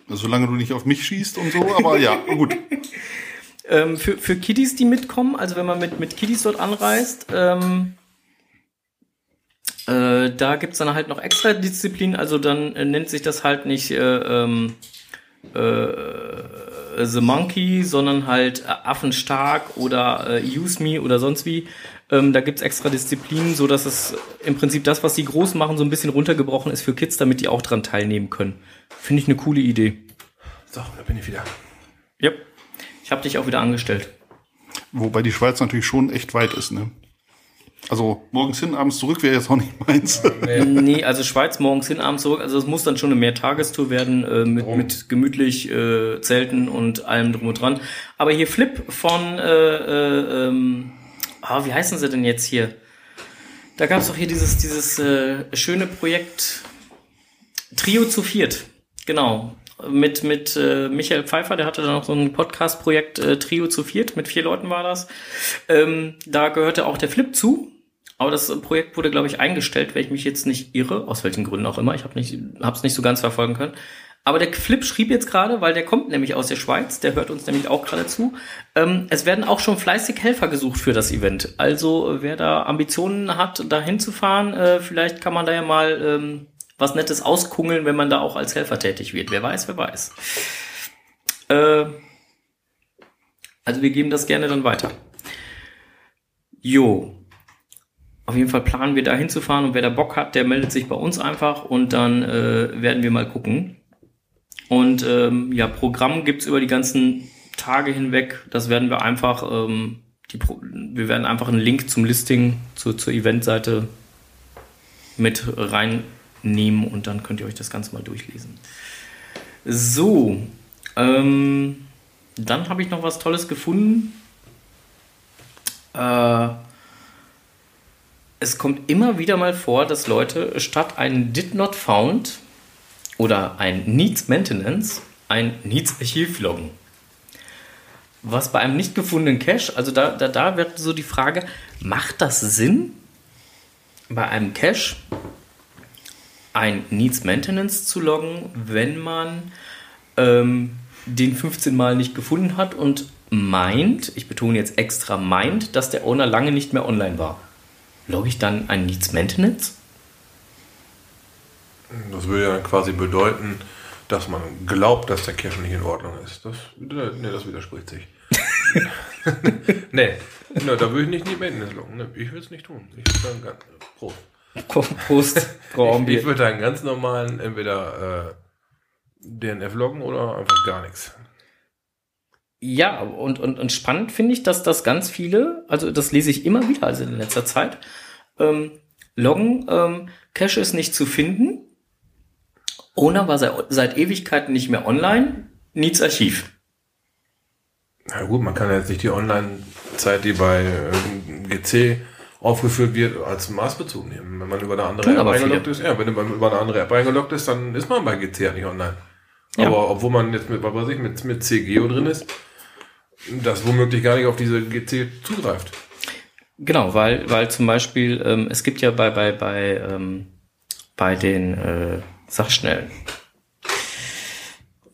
Solange du nicht auf mich schießt und so, aber ja, gut. Ähm, für, für Kiddies, die mitkommen, also wenn man mit, mit Kiddies dort anreist, ähm, äh, da gibt's dann halt noch extra Disziplinen, also dann äh, nennt sich das halt nicht äh, ähm, äh, The Monkey, sondern halt äh, Affenstark oder äh, Use Me oder sonst wie. Ähm, da gibt's extra Disziplinen, so dass es im Prinzip das, was die Großen machen, so ein bisschen runtergebrochen ist für Kids, damit die auch dran teilnehmen können. Finde ich eine coole Idee. so, da bin ich wieder. Ja. Ich habe dich auch wieder angestellt. Wobei die Schweiz natürlich schon echt weit ist, ne? Also morgens hin, abends zurück wäre jetzt auch nicht meins. Nee, also Schweiz morgens hin, abends zurück. Also es muss dann schon eine Mehrtagestour werden äh, mit, mit gemütlich äh, Zelten und allem drum und dran. Aber hier Flip von, äh, äh, ähm, ah, wie heißen sie denn jetzt hier? Da gab es doch hier dieses, dieses äh, schöne Projekt Trio zu viert. Genau. Mit, mit äh, Michael Pfeiffer, der hatte da noch so ein Podcast-Projekt äh, Trio zu viert, mit vier Leuten war das. Ähm, da gehörte auch der Flip zu. Aber das Projekt wurde, glaube ich, eingestellt, weil ich mich jetzt nicht irre, aus welchen Gründen auch immer. Ich habe nicht, hab's nicht so ganz verfolgen können. Aber der Flip schrieb jetzt gerade, weil der kommt nämlich aus der Schweiz, der hört uns nämlich auch gerade zu. Ähm, es werden auch schon fleißig Helfer gesucht für das Event. Also wer da Ambitionen hat, da hinzufahren, äh, vielleicht kann man da ja mal ähm, was Nettes auskungeln, wenn man da auch als Helfer tätig wird. Wer weiß, wer weiß. Äh, also wir geben das gerne dann weiter. Jo, auf jeden Fall planen wir da hinzufahren und wer da Bock hat, der meldet sich bei uns einfach und dann äh, werden wir mal gucken. Und ähm, ja, Programm gibt's über die ganzen Tage hinweg. Das werden wir einfach, ähm, die Pro wir werden einfach einen Link zum Listing, zu, zur Eventseite mit reinnehmen und dann könnt ihr euch das Ganze mal durchlesen. So, ähm, dann habe ich noch was Tolles gefunden. Äh, es kommt immer wieder mal vor, dass Leute statt ein Did Not Found oder ein Needs Maintenance ein Needs Archiv loggen. Was bei einem nicht gefundenen Cache, also da, da, da wird so die Frage, macht das Sinn, bei einem Cache ein Needs Maintenance zu loggen, wenn man ähm, den 15 Mal nicht gefunden hat und meint, ich betone jetzt extra meint, dass der Owner lange nicht mehr online war? logge ich dann ein Needs Maintenance? Das würde ja quasi bedeuten, dass man glaubt, dass der Cache nicht in Ordnung ist. Das, nee, das widerspricht sich. nee, nee, da würde ich nicht die Maintenance loggen. Nee, ich würde es nicht tun. Ich würde dann ganz, Prost. Prost, Frau Ich, ich würde einen ganz normalen entweder äh, DNF loggen oder einfach gar nichts. Ja, und, und, und spannend finde ich, dass das ganz viele, also das lese ich immer wieder, also in letzter Zeit, ähm, loggen, ähm, Cache ist nicht zu finden, Owner war seit, seit Ewigkeiten nicht mehr online, Needs Archiv. Na gut, man kann ja jetzt nicht die Online-Zeit, die bei GC aufgeführt wird, als Maßbezug nehmen. Wenn man über eine andere Tun App eingeloggt viele. ist, ja, wenn man über eine andere App eingeloggt ist, dann ist man bei GC halt nicht online. Ja. Aber obwohl man jetzt mit, was ich, mit, mit CGO drin ist, das womöglich gar nicht auf diese GC zugreift. Genau, weil, weil zum Beispiel, ähm, es gibt ja bei, bei, bei, ähm, bei den, äh, sag schnell,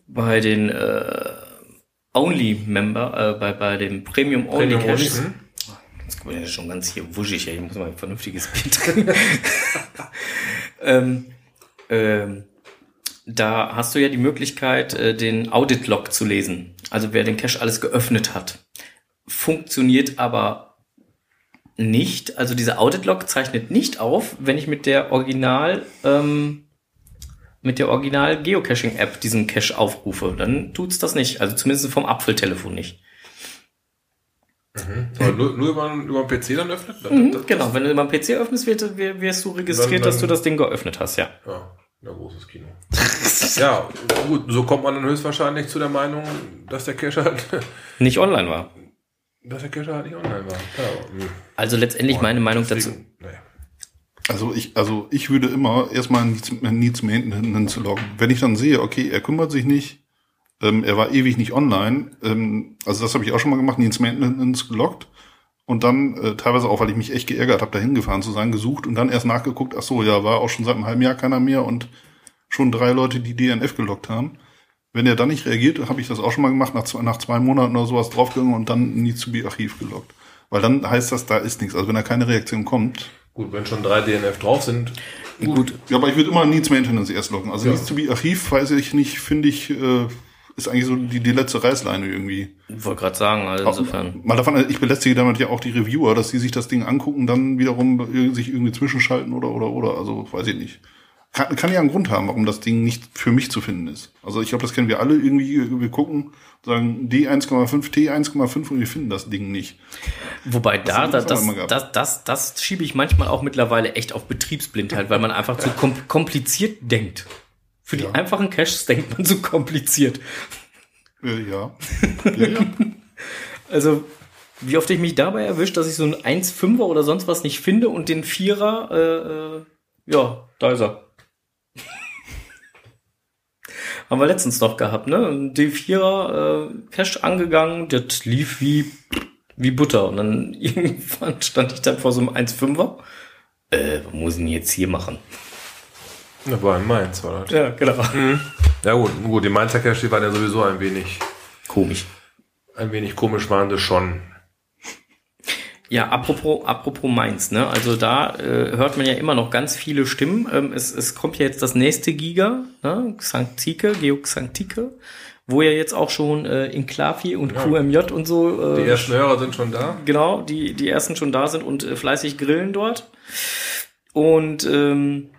bei den äh, Only-Member, äh, bei, bei dem Premium Premium-Only-Caches, Only, hm? Jetzt kommt ja schon ganz hier wuschig, ey. ich muss mal ein vernünftiges Bier trinken. ähm, ähm, da hast du ja die Möglichkeit, äh, den Audit-Log zu lesen. Also wer den Cache alles geöffnet hat. Funktioniert aber nicht. Also dieser Audit-Log zeichnet nicht auf, wenn ich mit der Original, ähm, mit der Original Geocaching-App diesen Cache aufrufe. Dann tut's das nicht. Also zumindest vom Apfeltelefon nicht. Aber nur, nur über, über den PC dann öffnet? Mhm, das- genau, wenn du beim PC öffnest, wird, wir- wirst du registriert, Dann- dann- dass du das Ding geöffnet hast, ja. Ja, ja, großes Kino. ja, gut, so kommt man dann höchstwahrscheinlich zu der Meinung, dass der Cache halt, Nicht online war. dass der Cache halt nicht online war. Ja, hm. Also letztendlich meine Meinung dazu. Deswegen, naja. Also ich, also ich würde immer erstmal Needs, Needs Maintenance loggen. Wenn ich dann sehe, okay, er kümmert sich nicht, ähm, er war ewig nicht online, ähm, also das habe ich auch schon mal gemacht, Needs Maintenance geloggt und dann äh, teilweise auch, weil ich mich echt geärgert habe, da hingefahren zu sein, gesucht und dann erst nachgeguckt, ach so, ja, war auch schon seit einem halben Jahr keiner mehr und schon drei Leute, die DNF geloggt haben. Wenn er dann nicht reagiert, habe ich das auch schon mal gemacht, nach zwei, nach zwei Monaten oder sowas draufgegangen und dann Needs to be Archiv geloggt. Weil dann heißt das, da ist nichts. Also wenn da keine Reaktion kommt, Gut, wenn schon drei DNF drauf sind, Gut, Ja, aber ich würde immer Needs Maintenance erst loggen. Also Ja. Needs to be Archiv, weiß ich nicht, finde ich, äh, ist eigentlich so die, die letzte Reißleine irgendwie. ich wollte gerade sagen, also insofern. Mal davon, ich belästige damit ja auch die Reviewer, dass die sich das Ding angucken, dann wiederum äh, sich irgendwie zwischenschalten oder, oder, oder. Also, weiß ich nicht. Kann, kann ja einen Grund haben, warum das Ding nicht für mich zu finden ist. Also, ich glaube, das kennen wir alle irgendwie. Wir gucken, sagen D1,5, T1,5 und wir finden das Ding nicht. Wobei da, haben wir das, das das, das, das, das schiebe ich manchmal auch mittlerweile echt auf Betriebsblindheit, weil man einfach zu kom kompliziert denkt. Für die Ja. einfachen Caches denkt man zu kompliziert. Äh, ja. ja, ja. Also, wie oft ich mich dabei erwischt, dass ich so einen 1,5er oder sonst was nicht finde und den Vierer, äh, äh, ja, da ist er. Haben wir letztens noch gehabt, ne? Ein D4er äh, Cache angegangen, das lief wie, wie Butter. Und dann irgendwann stand ich dann vor so einem 1,5er. Äh, was muss ich denn jetzt hier machen? das war in Mainz, das. Ja, genau. Ja gut, gut, die Mainzer Cache, die waren ja sowieso ein wenig, Komisch. ein wenig komisch waren sie schon. Ja, apropos, apropos Mainz, ne? Also da äh, hört man ja immer noch ganz viele Stimmen. Ähm, es, es kommt ja jetzt das nächste Giga, ne? Xantike, Geo Xantike, wo ja jetzt auch schon äh, in Klavi und QMJ und so Die äh, ersten Hörer sind schon da. genau, die, die ersten schon da sind und äh, fleißig grillen dort. Und ähm,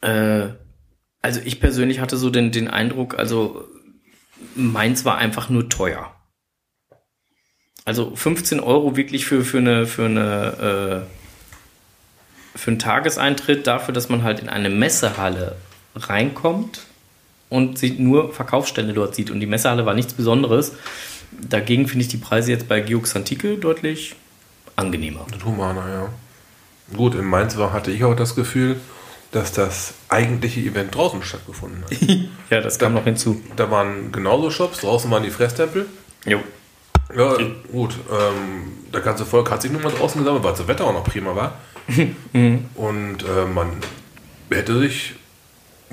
äh, also ich persönlich hatte so den, den Eindruck, also Mainz war einfach nur teuer. Also 15 Euro wirklich für, für eine, für eine, äh, für einen Tageseintritt dafür, dass man halt in eine Messehalle reinkommt und sich nur Verkaufsstände dort sieht. Und die Messehalle war nichts Besonderes. Dagegen finde ich die Preise jetzt bei Geox Antike deutlich angenehmer. Das Humaner, ja. Gut, in Mainz war, hatte ich auch das Gefühl, dass das eigentliche Event draußen stattgefunden hat. Ja, das kam noch hinzu. da waren genauso Shops, draußen waren die Fresstempel. Jo. Ja, gut, ähm, der ganze Volk hat sich nun mal draußen gesammelt, weil das Wetter auch noch prima war. Und äh, man hätte sich,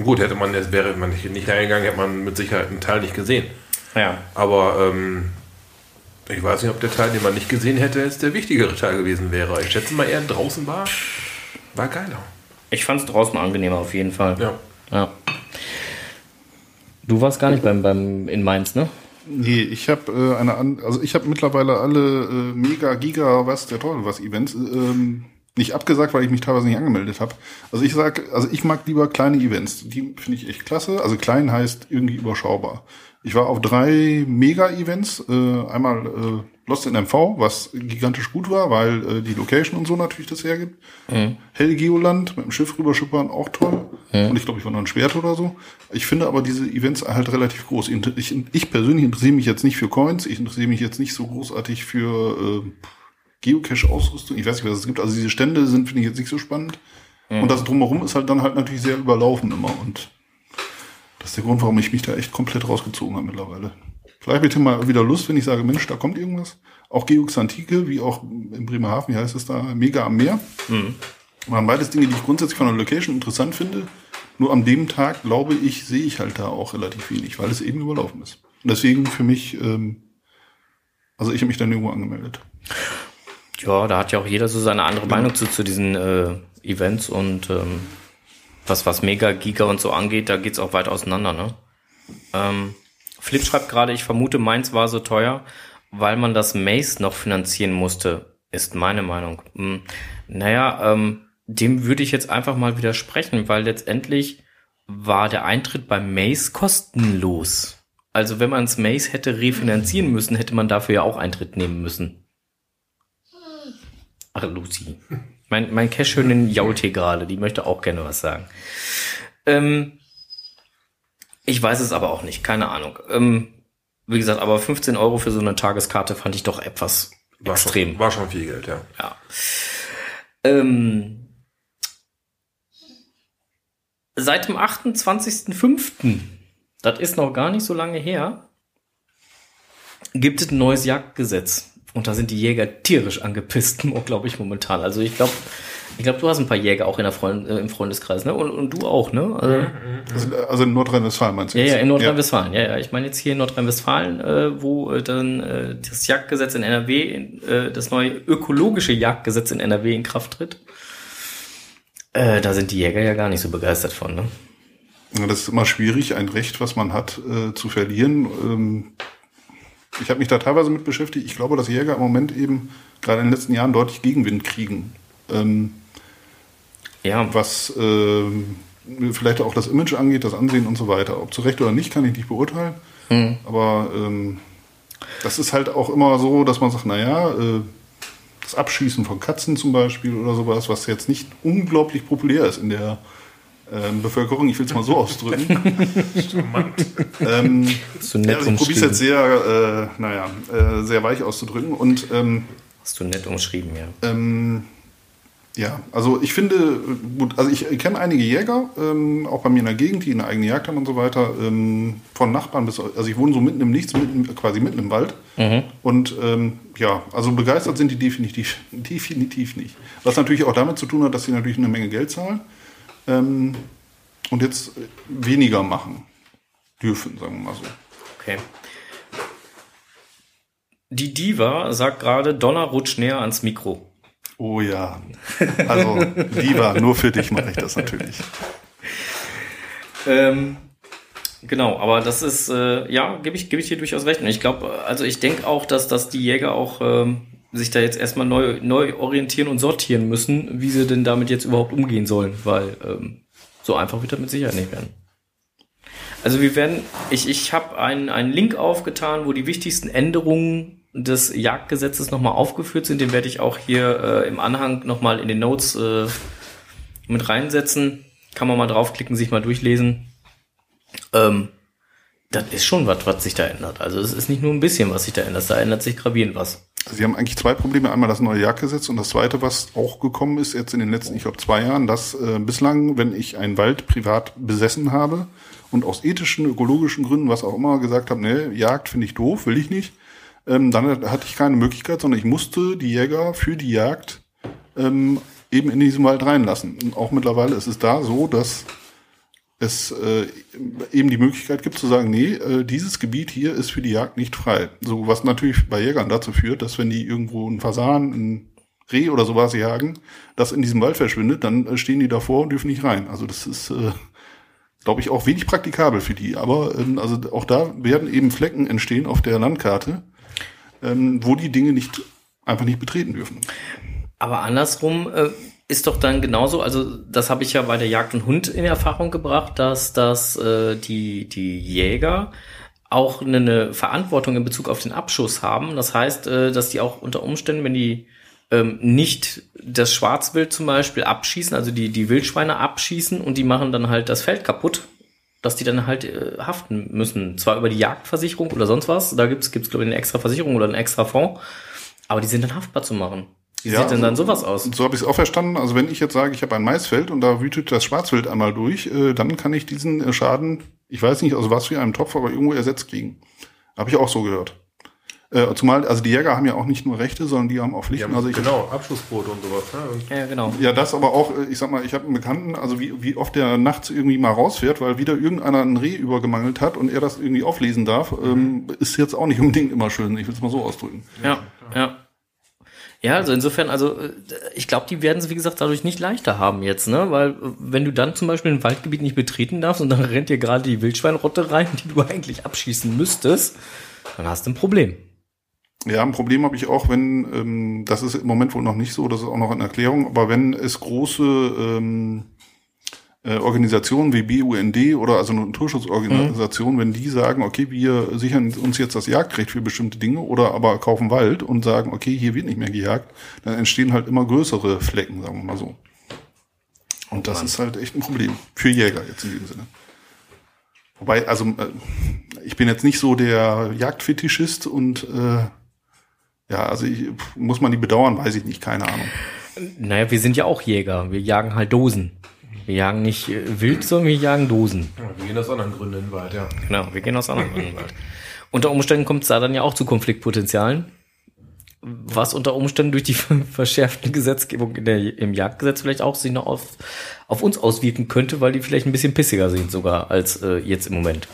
gut, hätte man jetzt, wäre man nicht, nicht reingegangen, hätte man mit Sicherheit einen Teil nicht gesehen. Ja. Aber ähm, ich weiß nicht, ob der Teil, den man nicht gesehen hätte, jetzt der wichtigere Teil gewesen wäre. Ich schätze mal eher draußen war, war geiler. Ich fand es draußen angenehmer auf jeden Fall. Ja. ja. Du warst gar nicht beim, beim in Mainz, ne? Nee, ich habe äh, eine also ich habe mittlerweile alle äh, Mega Giga was der Teufel was Events ähm, nicht abgesagt, weil ich mich teilweise nicht angemeldet habe. Also ich sag, also ich mag lieber kleine Events. Die finde ich echt klasse. Also klein heißt irgendwie überschaubar. Ich war auf drei Mega-Events. Äh, einmal äh, Lost in MV, was gigantisch gut war, weil äh, die Location und so natürlich das hergibt. Helgeoland mit dem Schiff rüberschippern, auch toll. Und ich glaube, ich war noch ein Schwert oder so. Ich finde aber diese Events halt relativ groß. Ich, ich persönlich interessiere mich jetzt nicht für Coins. Ich interessiere mich jetzt nicht so großartig für, äh, Geocache-Ausrüstung. Ich weiß nicht, was es gibt. Also diese Stände sind, finde ich, jetzt nicht so spannend. Und das drumherum ist halt dann halt natürlich sehr überlaufen immer. Und das ist der Grund, warum ich mich da echt komplett rausgezogen habe mittlerweile. Vielleicht ich mal wieder Lust, wenn ich sage, Mensch, da kommt irgendwas. Auch Geox Antike, wie auch in Bremerhaven, wie heißt es da, mega am Meer. Mhm. Waren beides Dinge, die ich grundsätzlich von der Location interessant finde. Nur an dem Tag, glaube ich, sehe ich halt da auch relativ wenig, weil es eben überlaufen ist. Und deswegen für mich, ähm, also ich habe mich dann irgendwo angemeldet. Ja, da hat ja auch jeder so seine andere Meinung zu, zu diesen äh, Events und ähm, was, was Mega, Giga und so angeht, da geht's auch weit auseinander, ne? Ähm, Flip schreibt gerade, ich vermute, meins war so teuer, weil man das Maze noch finanzieren musste, ist meine Meinung. Hm, naja, ähm, dem würde ich jetzt einfach mal widersprechen, weil letztendlich war der Eintritt beim Maze kostenlos. Also wenn man das Maze hätte refinanzieren müssen, hätte man dafür ja auch Eintritt nehmen müssen. Ach, Lucy. Mein, mein Cashhöhnen jault hier gerade, die möchte auch gerne was sagen. Ähm, ich weiß es aber auch nicht, keine Ahnung. Ähm, wie gesagt, aber 15 Euro für so eine Tageskarte fand ich doch etwas War extrem. Schon, war schon viel Geld, ja. Ja. Ähm, seit dem 28.05., das ist noch gar nicht so lange her, gibt es ein neues Jagdgesetz. Und da sind die Jäger tierisch angepisst, glaube ich, momentan. Also ich glaube, ich glaube, du hast ein paar Jäger auch in der Freund, äh, im Freundeskreis, ne? Und, und du auch, ne? Also, Also, also in Nordrhein-Westfalen meinst du? ja, jetzt? ja, in Nordrhein-Westfalen. Ja. ja, Ich meine jetzt hier in Nordrhein-Westfalen, äh, wo äh, dann äh, das Jagdgesetz in NRW, äh, das neue ökologische Jagdgesetz in NRW in Kraft tritt. Äh, da sind die Jäger ja gar nicht so begeistert von, ne? Ja, das ist immer schwierig, ein Recht, was man hat, äh, zu verlieren. Ähm, ich habe mich da teilweise mit beschäftigt. Ich glaube, dass Jäger im Moment eben gerade in den letzten Jahren deutlich Gegenwind kriegen. Ähm, Ja, was ähm, vielleicht auch das Image angeht, das Ansehen und so weiter. Ob zu Recht oder nicht, kann ich nicht beurteilen. Aber ähm, das ist halt auch immer so, dass man sagt, naja, äh, das Abschießen von Katzen zum Beispiel oder sowas, was jetzt nicht unglaublich populär ist in der ähm, Bevölkerung, ich will es mal so ausdrücken. ähm, du nett ja, also ich probiere es jetzt sehr, äh, naja, äh, sehr weich auszudrücken. Und ähm, hast du nett umschrieben, ja. ähm, ja, also ich finde, gut, also ich kenne einige Jäger, ähm, auch bei mir in der Gegend, die eine eigene Jagd haben und so weiter, ähm, von Nachbarn bis, also ich wohne so mitten im Nichts, mitten, quasi mitten im Wald. Und ähm, ja, also begeistert sind die definitiv, definitiv nicht. Was natürlich auch damit zu tun hat, dass sie natürlich eine Menge Geld zahlen ähm, und jetzt weniger machen dürfen, sagen wir mal so. Okay. Die Diva sagt gerade, Donner rutscht näher ans Mikro. Oh ja, also lieber, nur für dich mache ich das natürlich. Ähm, genau, aber das ist, äh, ja, gebe ich, gebe ich dir durchaus recht. Und ich glaube, also ich denke auch, dass, dass die Jäger auch ähm, sich da jetzt erstmal neu, neu orientieren und sortieren müssen, wie sie denn damit jetzt überhaupt umgehen sollen, weil ähm, so einfach wird das mit Sicherheit nicht werden. Also wir werden, ich, ich habe einen, einen Link aufgetan, wo die wichtigsten Änderungen des Jagdgesetzes nochmal aufgeführt sind. Den werde ich auch hier äh, im Anhang nochmal in den Notes äh, mit reinsetzen. Kann man mal draufklicken, sich mal durchlesen. Ähm, das ist schon was, was sich da ändert. Also es ist nicht nur ein bisschen, was sich da ändert. Da ändert sich gravierend was. Sie haben eigentlich zwei Probleme. Einmal das neue Jagdgesetz und das zweite, was auch gekommen ist jetzt in den letzten, ich glaube, zwei Jahren, dass äh, bislang, wenn ich einen Wald privat besessen habe und aus ethischen, ökologischen Gründen, was auch immer, gesagt habe, nee, Jagd finde ich doof, will ich nicht, ähm, dann hatte ich keine Möglichkeit, sondern ich musste die Jäger für die Jagd ähm, eben in diesen Wald reinlassen. Und auch mittlerweile ist es da so, dass es äh, eben die Möglichkeit gibt zu sagen, nee, äh, dieses Gebiet hier ist für die Jagd nicht frei. So was natürlich bei Jägern dazu führt, dass wenn die irgendwo einen Fasan, ein Reh oder sowas jagen, das in diesem Wald verschwindet, dann äh, stehen die davor und dürfen nicht rein. Also das ist, äh, glaube ich, auch wenig praktikabel für die. Aber ähm, also auch da werden eben Flecken entstehen auf der Landkarte, ähm, wo die Dinge nicht einfach nicht betreten dürfen. Aber andersrum äh, ist doch dann genauso, also das habe ich ja bei der Jagd und Hund in Erfahrung gebracht, dass, dass äh, die, die Jäger auch eine, eine Verantwortung in Bezug auf den Abschuss haben. Das heißt, äh, dass die auch unter Umständen, wenn die ähm, nicht das Schwarzwild zum Beispiel abschießen, also die, die Wildschweine abschießen und die machen dann halt das Feld kaputt, dass die dann halt äh, haften müssen. Zwar über die Jagdversicherung oder sonst was, da gibt's gibt's glaube ich, eine extra Versicherung oder einen extra Fonds, Aber die sind dann haftbar zu machen. Wie Ja, sieht denn dann also- sowas aus? So habe ich es auch verstanden. Also wenn ich jetzt sage, ich habe ein Maisfeld und da wütet das Schwarzwild einmal durch, äh, dann kann ich diesen äh, Schaden, ich weiß nicht, aus was für einem Topf, aber irgendwo ersetzt kriegen. Habe ich auch so gehört. Äh, zumal, also die Jäger haben ja auch nicht nur Rechte, sondern die haben auch Pflichten. also ich, genau, Abschlussquote und sowas. Ne? Ja, genau. Ja, das aber auch, äh, ich sag mal, ich habe einen Bekannten, also wie, wie oft der nachts irgendwie mal rausfährt, weil wieder irgendeiner ein Reh übergemangelt hat und er das irgendwie auflesen darf, ähm, ist jetzt auch nicht unbedingt immer schön. Ich will es mal so ausdrücken. Ja, ja. Ja, also insofern, also äh, ich glaube, die werden es, wie gesagt, dadurch nicht leichter haben jetzt, ne? Weil äh, wenn du dann zum Beispiel ein Waldgebiet nicht betreten darfst und dann rennt dir gerade die Wildschweinrotte rein, die du eigentlich abschießen müsstest, dann hast du ein Problem. Ja, ein Problem habe ich auch, wenn, ähm, das ist im Moment wohl noch nicht so, das ist auch noch in Erklärung, aber wenn es große ähm, äh, Organisationen wie BUND oder also eine Naturschutzorganisation, wenn die sagen, okay, wir sichern uns jetzt das Jagdrecht für bestimmte Dinge oder aber kaufen Wald und sagen, okay, hier wird nicht mehr gejagt, dann entstehen halt immer größere Flecken, sagen wir mal so. Und das ist halt echt ein Problem für Jäger jetzt in dem Sinne. Wobei, also äh, ich bin jetzt nicht so der Jagdfetischist und äh, ja, also ich, muss man die bedauern, weiß ich nicht, keine Ahnung. Naja, wir sind ja auch Jäger. Wir jagen halt Dosen. Wir jagen nicht äh, wild, sondern wir jagen Dosen. ja, wir gehen aus anderen Gründen in den Wald, ja. Genau, wir gehen aus anderen Gründen in den Wald. Unter Umständen kommt es da dann ja auch zu Konfliktpotenzialen, was unter Umständen durch die verschärften Gesetzgebung der, im Jagdgesetz vielleicht auch sich noch auf, auf uns auswirken könnte, weil die vielleicht ein bisschen pissiger sind sogar als äh, jetzt im Moment.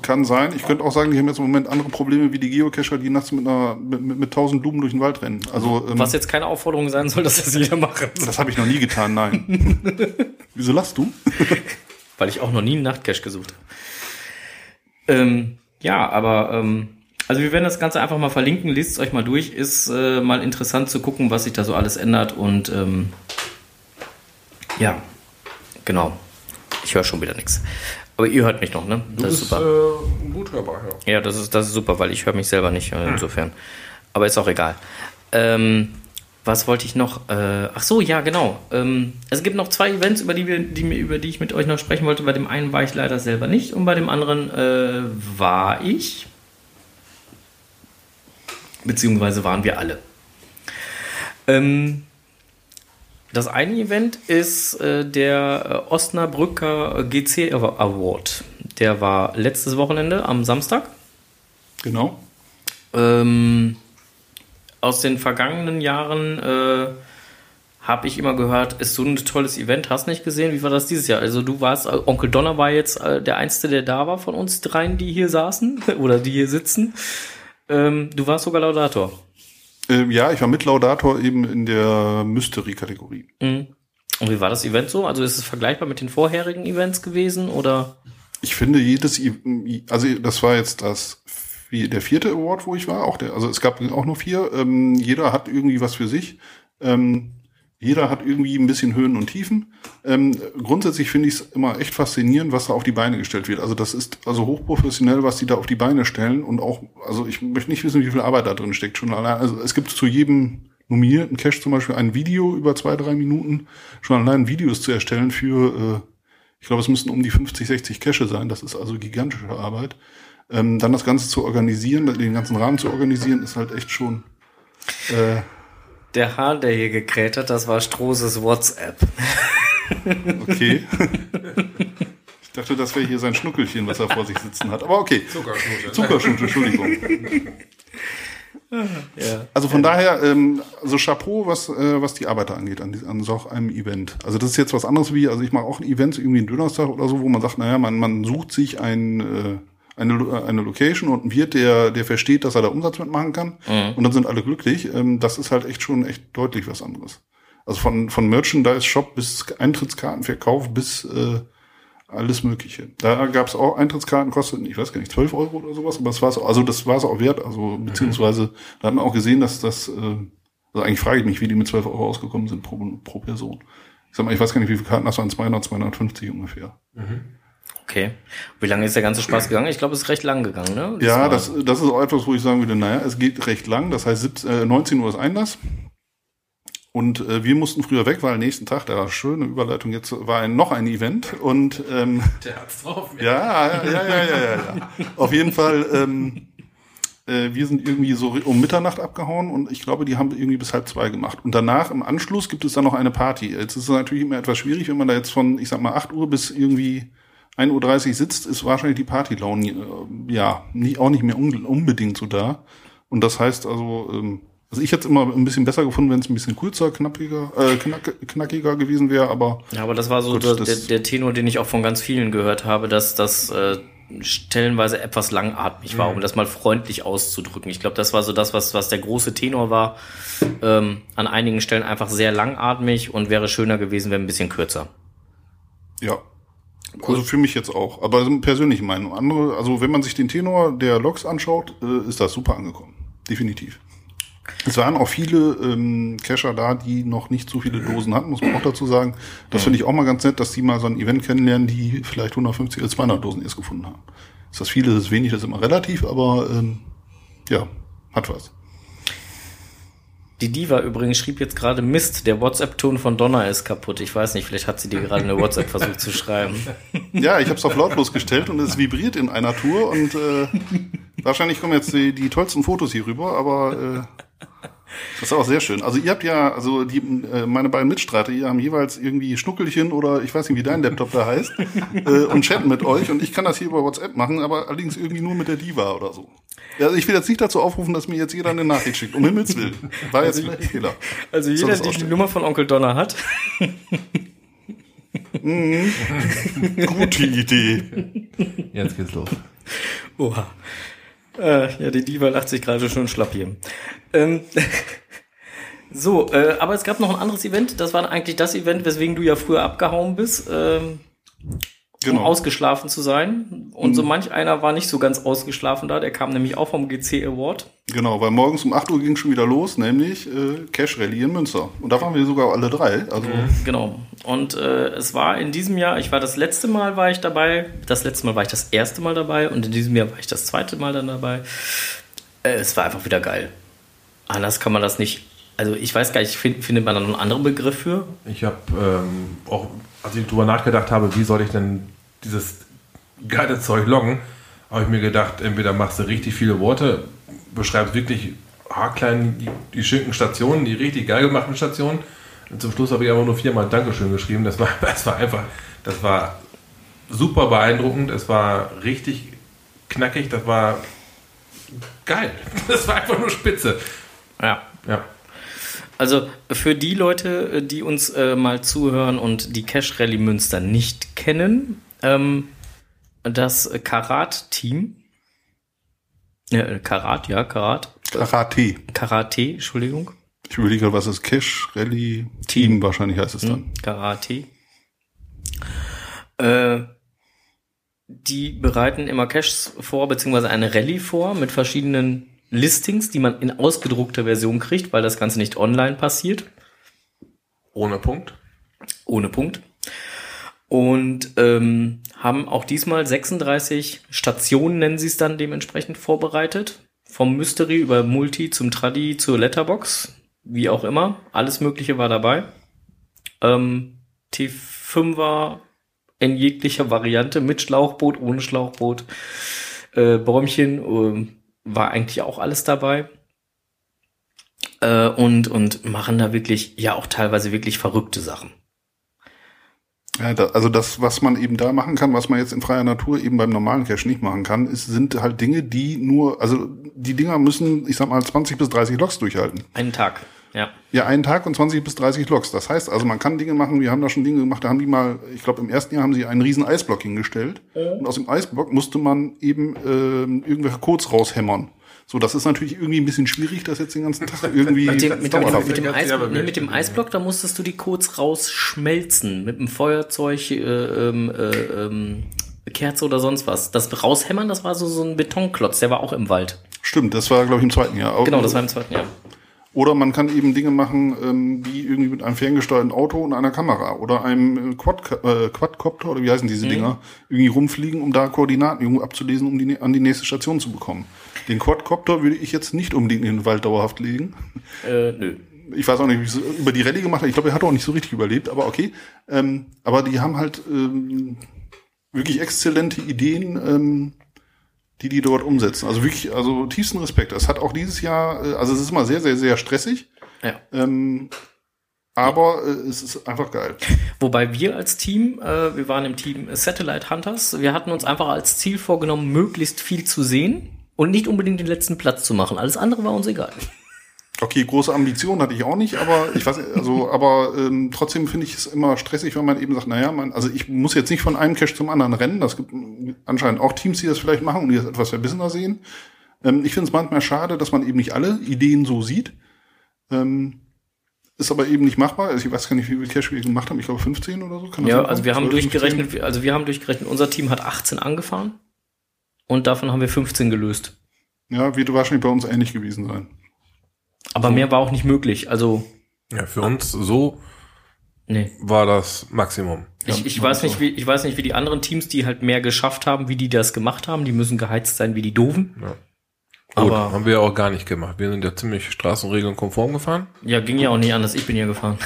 Kann sein. Ich könnte auch sagen, die haben jetzt im Moment andere Probleme wie die Geocacher, die nachts mit einer mit, mit, mit tausend Blumen durch den Wald rennen. Also ähm, Was jetzt keine Aufforderung sein soll, dass das jeder macht. das habe ich noch nie getan, nein. Wieso lachst du? Weil ich auch noch nie einen Nachtcache gesucht habe. Ähm, ja, aber ähm, also wir werden das Ganze einfach mal verlinken, lest es euch mal durch. Ist äh, mal interessant zu gucken, was sich da so alles ändert und ähm, ja, genau. Ich höre schon wieder nichts. Aber ihr hört mich noch, ne? Du Das ist bist super. äh, gut hörbar, ja. Ja, das ist, das ist super, weil ich höre mich selber nicht, äh, insofern. Aber ist auch egal. Ähm, was wollte ich noch? Äh, ach so, ja, genau. Ähm, es gibt noch zwei Events, über die, wir, die, über die ich mit euch noch sprechen wollte. Bei dem einen war ich leider selber nicht und bei dem anderen äh, war ich. Beziehungsweise waren wir alle. Ähm, das eine Event ist äh, der äh, Osnabrücker GC Award. Der war letztes Wochenende am Samstag. Genau. Ähm, aus den vergangenen Jahren äh, habe ich immer gehört, ist so ein tolles Event. Hast nicht gesehen? Wie war das dieses Jahr? Also du warst, äh, Onkel Donner war jetzt äh, der Einzige, der da war von uns dreien, die hier saßen oder die hier sitzen. Ähm, du warst sogar Laudator. Ähm, ja, ich war mit Laudator eben in der Mystery-Kategorie. Mhm. Und wie war das Event so? Also ist es vergleichbar mit den vorherigen Events gewesen oder? Ich finde jedes, I- also das war jetzt das der vierte Award, wo ich war, auch der, also es gab auch nur vier. Ähm, jeder hat irgendwie was für sich. Ähm, jeder hat irgendwie ein bisschen Höhen und Tiefen. Ähm, grundsätzlich finde ich es immer echt faszinierend, was da auf die Beine gestellt wird. Also das ist also hochprofessionell, was die da auf die Beine stellen und auch, also ich möchte nicht wissen, wie viel Arbeit da drin steckt. Schon allein, also es gibt zu jedem nominierten Cache zum Beispiel ein Video über zwei, drei Minuten, schon allein Videos zu erstellen für, äh, ich glaube, es müssten um die 50, 60 Cache sein. Das ist also gigantische Arbeit. Ähm, dann das Ganze zu organisieren, den ganzen Rahmen zu organisieren, ist halt echt schon. Äh, Der Hahn, der hier gekräht hat, das war Strohses WhatsApp. okay. ich dachte, das wäre hier sein Schnuckelchen, was er vor sich sitzen hat. Aber okay. Zuckerschnute. Zuckerschnute, Entschuldigung. Ja. Also von daher, ähm, also Chapeau, was, äh, was die Arbeiter angeht, an, an so einem Event. Also das ist jetzt was anderes wie, also ich mache auch ein Event, irgendwie einen Donnerstag oder so, wo man sagt, naja, man, man sucht sich ein, äh, eine, äh, eine Location und einen Wirt, der, der versteht, dass er da Umsatz mitmachen kann. Und dann sind alle glücklich. Ähm, das ist halt echt schon echt deutlich was anderes. Also von, von Merchandise-Shop bis Eintrittskartenverkauf bis äh, alles Mögliche. Da gab es auch Eintrittskarten, kosteten, ich weiß gar nicht, 12 Euro oder sowas, aber das war's auch, also das war es auch wert. Also beziehungsweise da hat man auch gesehen, dass das, äh, also eigentlich frage ich mich, wie die mit 12 Euro ausgekommen sind pro, pro Person. Ich sag mal, ich weiß gar nicht, wie viele Karten das waren, 200, 250 ungefähr. Okay. Wie lange ist der ganze Spaß gegangen? Ich glaube, es ist recht lang gegangen, ne? Ja, das, das ist auch etwas, wo ich sagen würde, naja, es geht recht lang. Das heißt, 17, äh, 19 Uhr ist Einlass. Und äh, wir mussten früher weg, weil nächsten Tag, da war schöne Überleitung, jetzt war ein, noch ein Event. Und ähm, Der hat's drauf. ja, ja, ja, ja, ja, ja. Auf jeden Fall ähm, Äh, wir sind irgendwie so um Mitternacht abgehauen und ich glaube, die haben irgendwie bis halb zwei gemacht. Und danach, im Anschluss, gibt es dann noch eine Party. Jetzt ist es natürlich immer etwas schwierig, wenn man da jetzt von, ich sag mal, 8 Uhr bis irgendwie 1.30 Uhr sitzt, ist wahrscheinlich die Party-Laune äh, ja nie, auch nicht mehr un unbedingt so da. Und das heißt also, ähm, also ich hätte es immer ein bisschen besser gefunden, wenn es ein bisschen kürzer, knappiger, äh, knack, knackiger gewesen wäre, aber. Ja, aber das war so Gut, der, das- der, Tenor, den ich auch von ganz vielen gehört habe, dass das äh, stellenweise etwas langatmig war, um das mal freundlich auszudrücken. Ich glaube, das war so das, was, was der große Tenor war. Ähm, an einigen Stellen einfach sehr langatmig und wäre schöner gewesen, wenn ein bisschen kürzer. Ja. Also für mich jetzt auch. Aber das persönliche Meinung. Andere, also wenn man sich den Tenor der Loks anschaut, äh, ist das super angekommen. Definitiv. Es waren auch viele ähm, Cacher da, die noch nicht so viele Dosen hatten, muss man auch dazu sagen. Das finde ich auch mal ganz nett, dass die mal so ein Event kennenlernen, die vielleicht 150 oder 200 Dosen erst gefunden haben. Ist das viele, das ist wenig, das ist immer relativ, aber ähm, ja, hat was. Die Diva übrigens schrieb jetzt gerade Mist, der WhatsApp-Ton von Donna ist kaputt. Ich weiß nicht, vielleicht hat sie dir gerade eine WhatsApp versucht zu schreiben. Ja, ich habe es auf lautlos gestellt und es vibriert in einer Tour und äh, wahrscheinlich kommen jetzt die, die tollsten Fotos hier rüber, aber äh, das ist auch sehr schön. Also ihr habt ja, also die, äh, meine beiden Mitstreiter, ihr haben jeweils irgendwie Schnuckelchen oder ich weiß nicht, wie dein Laptop da heißt äh, und chatten mit euch und ich kann das hier über WhatsApp machen, aber allerdings irgendwie nur mit der Diva oder so. Also ich will jetzt nicht dazu aufrufen, dass mir jetzt jeder eine Nachricht schickt, um Himmels Willen. War jetzt ein Fehler. Also jeder, der die? Nummer von Onkel Donner hat, Gute Idee. Jetzt geht's los. Oha. Äh, ja, die Diva lacht sich gerade schon schlapp hier. Ähm, so, äh, aber es gab noch ein anderes Event. Das war eigentlich das Event, weswegen du ja früher abgehauen bist, ähm, um Genau. ausgeschlafen zu sein. Und so manch einer war nicht so ganz ausgeschlafen da. Der kam nämlich auch vom GC Award. Genau, weil morgens um 8 Uhr ging schon wieder los, nämlich äh, Cash Rally in Münster. Und da waren wir sogar alle drei. Also Genau. Und äh, es war in diesem Jahr, ich war das letzte Mal war ich dabei, das letzte Mal war ich das erste Mal dabei und in diesem Jahr war ich das zweite Mal dann dabei. Äh, es war einfach wieder geil. Anders kann man das nicht. Also ich weiß gar nicht, find, findet man da noch einen anderen Begriff für? Ich habe ähm, auch, als ich drüber nachgedacht habe, wie soll ich denn dieses geile Zeug loggen, habe ich mir gedacht, entweder machst du richtig viele Worte, beschreibst wirklich haarklein die, die schicken Stationen, die richtig geil gemachten Stationen. Und zum Schluss habe ich aber nur viermal Dankeschön geschrieben. Das war, das war einfach, das war super beeindruckend. Es war richtig knackig. Das war geil. Das war einfach nur spitze. Ja. Ja. Also für die Leute, äh, die uns äh, mal zuhören und die Cash Rally Münster nicht kennen, ähm, das Karat-Team, äh, Karat, ja, Karat, Karate. Karate, Entschuldigung, Ich überlege gerade, was ist Cash Rally Team wahrscheinlich heißt es dann. Karate. Äh, die bereiten immer Caches vor, beziehungsweise eine Rallye vor mit verschiedenen Listings, die man in ausgedruckter Version kriegt, weil das Ganze nicht online passiert. Ohne Punkt. ohne Punkt. Und ähm, haben auch diesmal 36 Stationen, nennen sie es dann dementsprechend, vorbereitet. Vom Mystery über Multi zum Tradi zur Letterbox, wie auch immer. Alles Mögliche war dabei. Ähm, T5er in jeglicher Variante, mit Schlauchboot, ohne Schlauchboot. Äh, Bäumchen ähm, war eigentlich auch alles dabei äh, und, und machen da wirklich, ja auch teilweise wirklich verrückte Sachen. Ja, da, also das, was man eben da machen kann, was man jetzt in freier Natur eben beim normalen Cache nicht machen kann, ist, sind halt Dinge, die nur, also die Dinger müssen, ich sag mal, 20 bis 30 Loks durchhalten. Einen Tag, ja. Ja, einen Tag und 20 bis 30 Loks. Das heißt also, man kann Dinge machen, wir haben da schon Dinge gemacht, da haben die mal, ich glaube im ersten Jahr haben sie einen riesen Eisblock hingestellt und aus dem Eisblock musste man eben ähm, irgendwelche Codes raushämmern. So, das ist natürlich irgendwie ein bisschen schwierig, das jetzt den ganzen Tag irgendwie Mit dem, mit, dem, mit, dem Eis, nee, mit dem Eisblock, da musstest du die Codes rausschmelzen. Mit einem Feuerzeug, äh, ähm, äh, ähm, Kerze oder sonst was. Das raushämmern, das war so, so ein Betonklotz, der war auch im Wald. Stimmt, das war, glaube ich, im zweiten Jahr. Auch- Genau, das war im zweiten Jahr. Oder man kann eben Dinge machen, ähm, wie irgendwie mit einem ferngesteuerten Auto und einer Kamera oder einem äh, Quad, äh, Quadcopter oder wie heißen diese Dinger, irgendwie rumfliegen, um da Koordinaten irgendwo abzulesen, um die an die nächste Station zu bekommen. Den Quadcopter würde ich jetzt nicht unbedingt in den Wald dauerhaft legen. Äh, nö. Ich weiß auch nicht, wie es über die Rallye gemacht hat. Ich glaube, er hat auch nicht so richtig überlebt, aber okay. Ähm, aber die haben halt ähm, wirklich exzellente Ideen, ähm, die die dort umsetzen. Also wirklich, also tiefsten Respekt. Es hat auch dieses Jahr, äh, also es ist immer sehr, sehr, sehr stressig. Ja. Ähm, aber äh, es ist einfach geil. Wobei wir als Team, äh, wir waren im Team Satellite Hunters, wir hatten uns einfach als Ziel vorgenommen, möglichst viel zu sehen und nicht unbedingt den letzten Platz zu machen. Alles andere war uns egal. Okay, große Ambitionen hatte ich auch nicht, aber ich weiß, also, aber ähm, trotzdem finde ich es immer stressig, wenn man eben sagt, naja, man, also ich muss jetzt nicht von einem Cache zum anderen rennen. Das gibt anscheinend auch Teams, die das vielleicht machen und die das etwas verbissener sehen. Ähm, ich finde es manchmal schade, dass man eben nicht alle Ideen so sieht. Ähm, ist aber eben nicht machbar. Also ich weiß gar nicht, wie viele Cache wir gemacht haben. Ich glaube 15 oder so. Ja, also wir haben 12, 15? durchgerechnet, also wir haben durchgerechnet, unser Team hat 18 angefahren und davon haben wir 15 gelöst. Ja, wird wahrscheinlich bei uns ähnlich gewesen sein. Aber mehr war auch nicht möglich. Also, Ja, für uns so nee. war das Maximum. Ich, ich weiß nicht, wie, ich weiß nicht, wie die anderen Teams, die halt mehr geschafft haben, wie die das gemacht haben. Die müssen geheizt sein wie die Doofen. Ja. Gut, Aber- haben wir ja auch gar nicht gemacht. Wir sind ja ziemlich straßenregeln konform gefahren. Ja, ging ja auch nicht anders. Ich bin ja gefahren.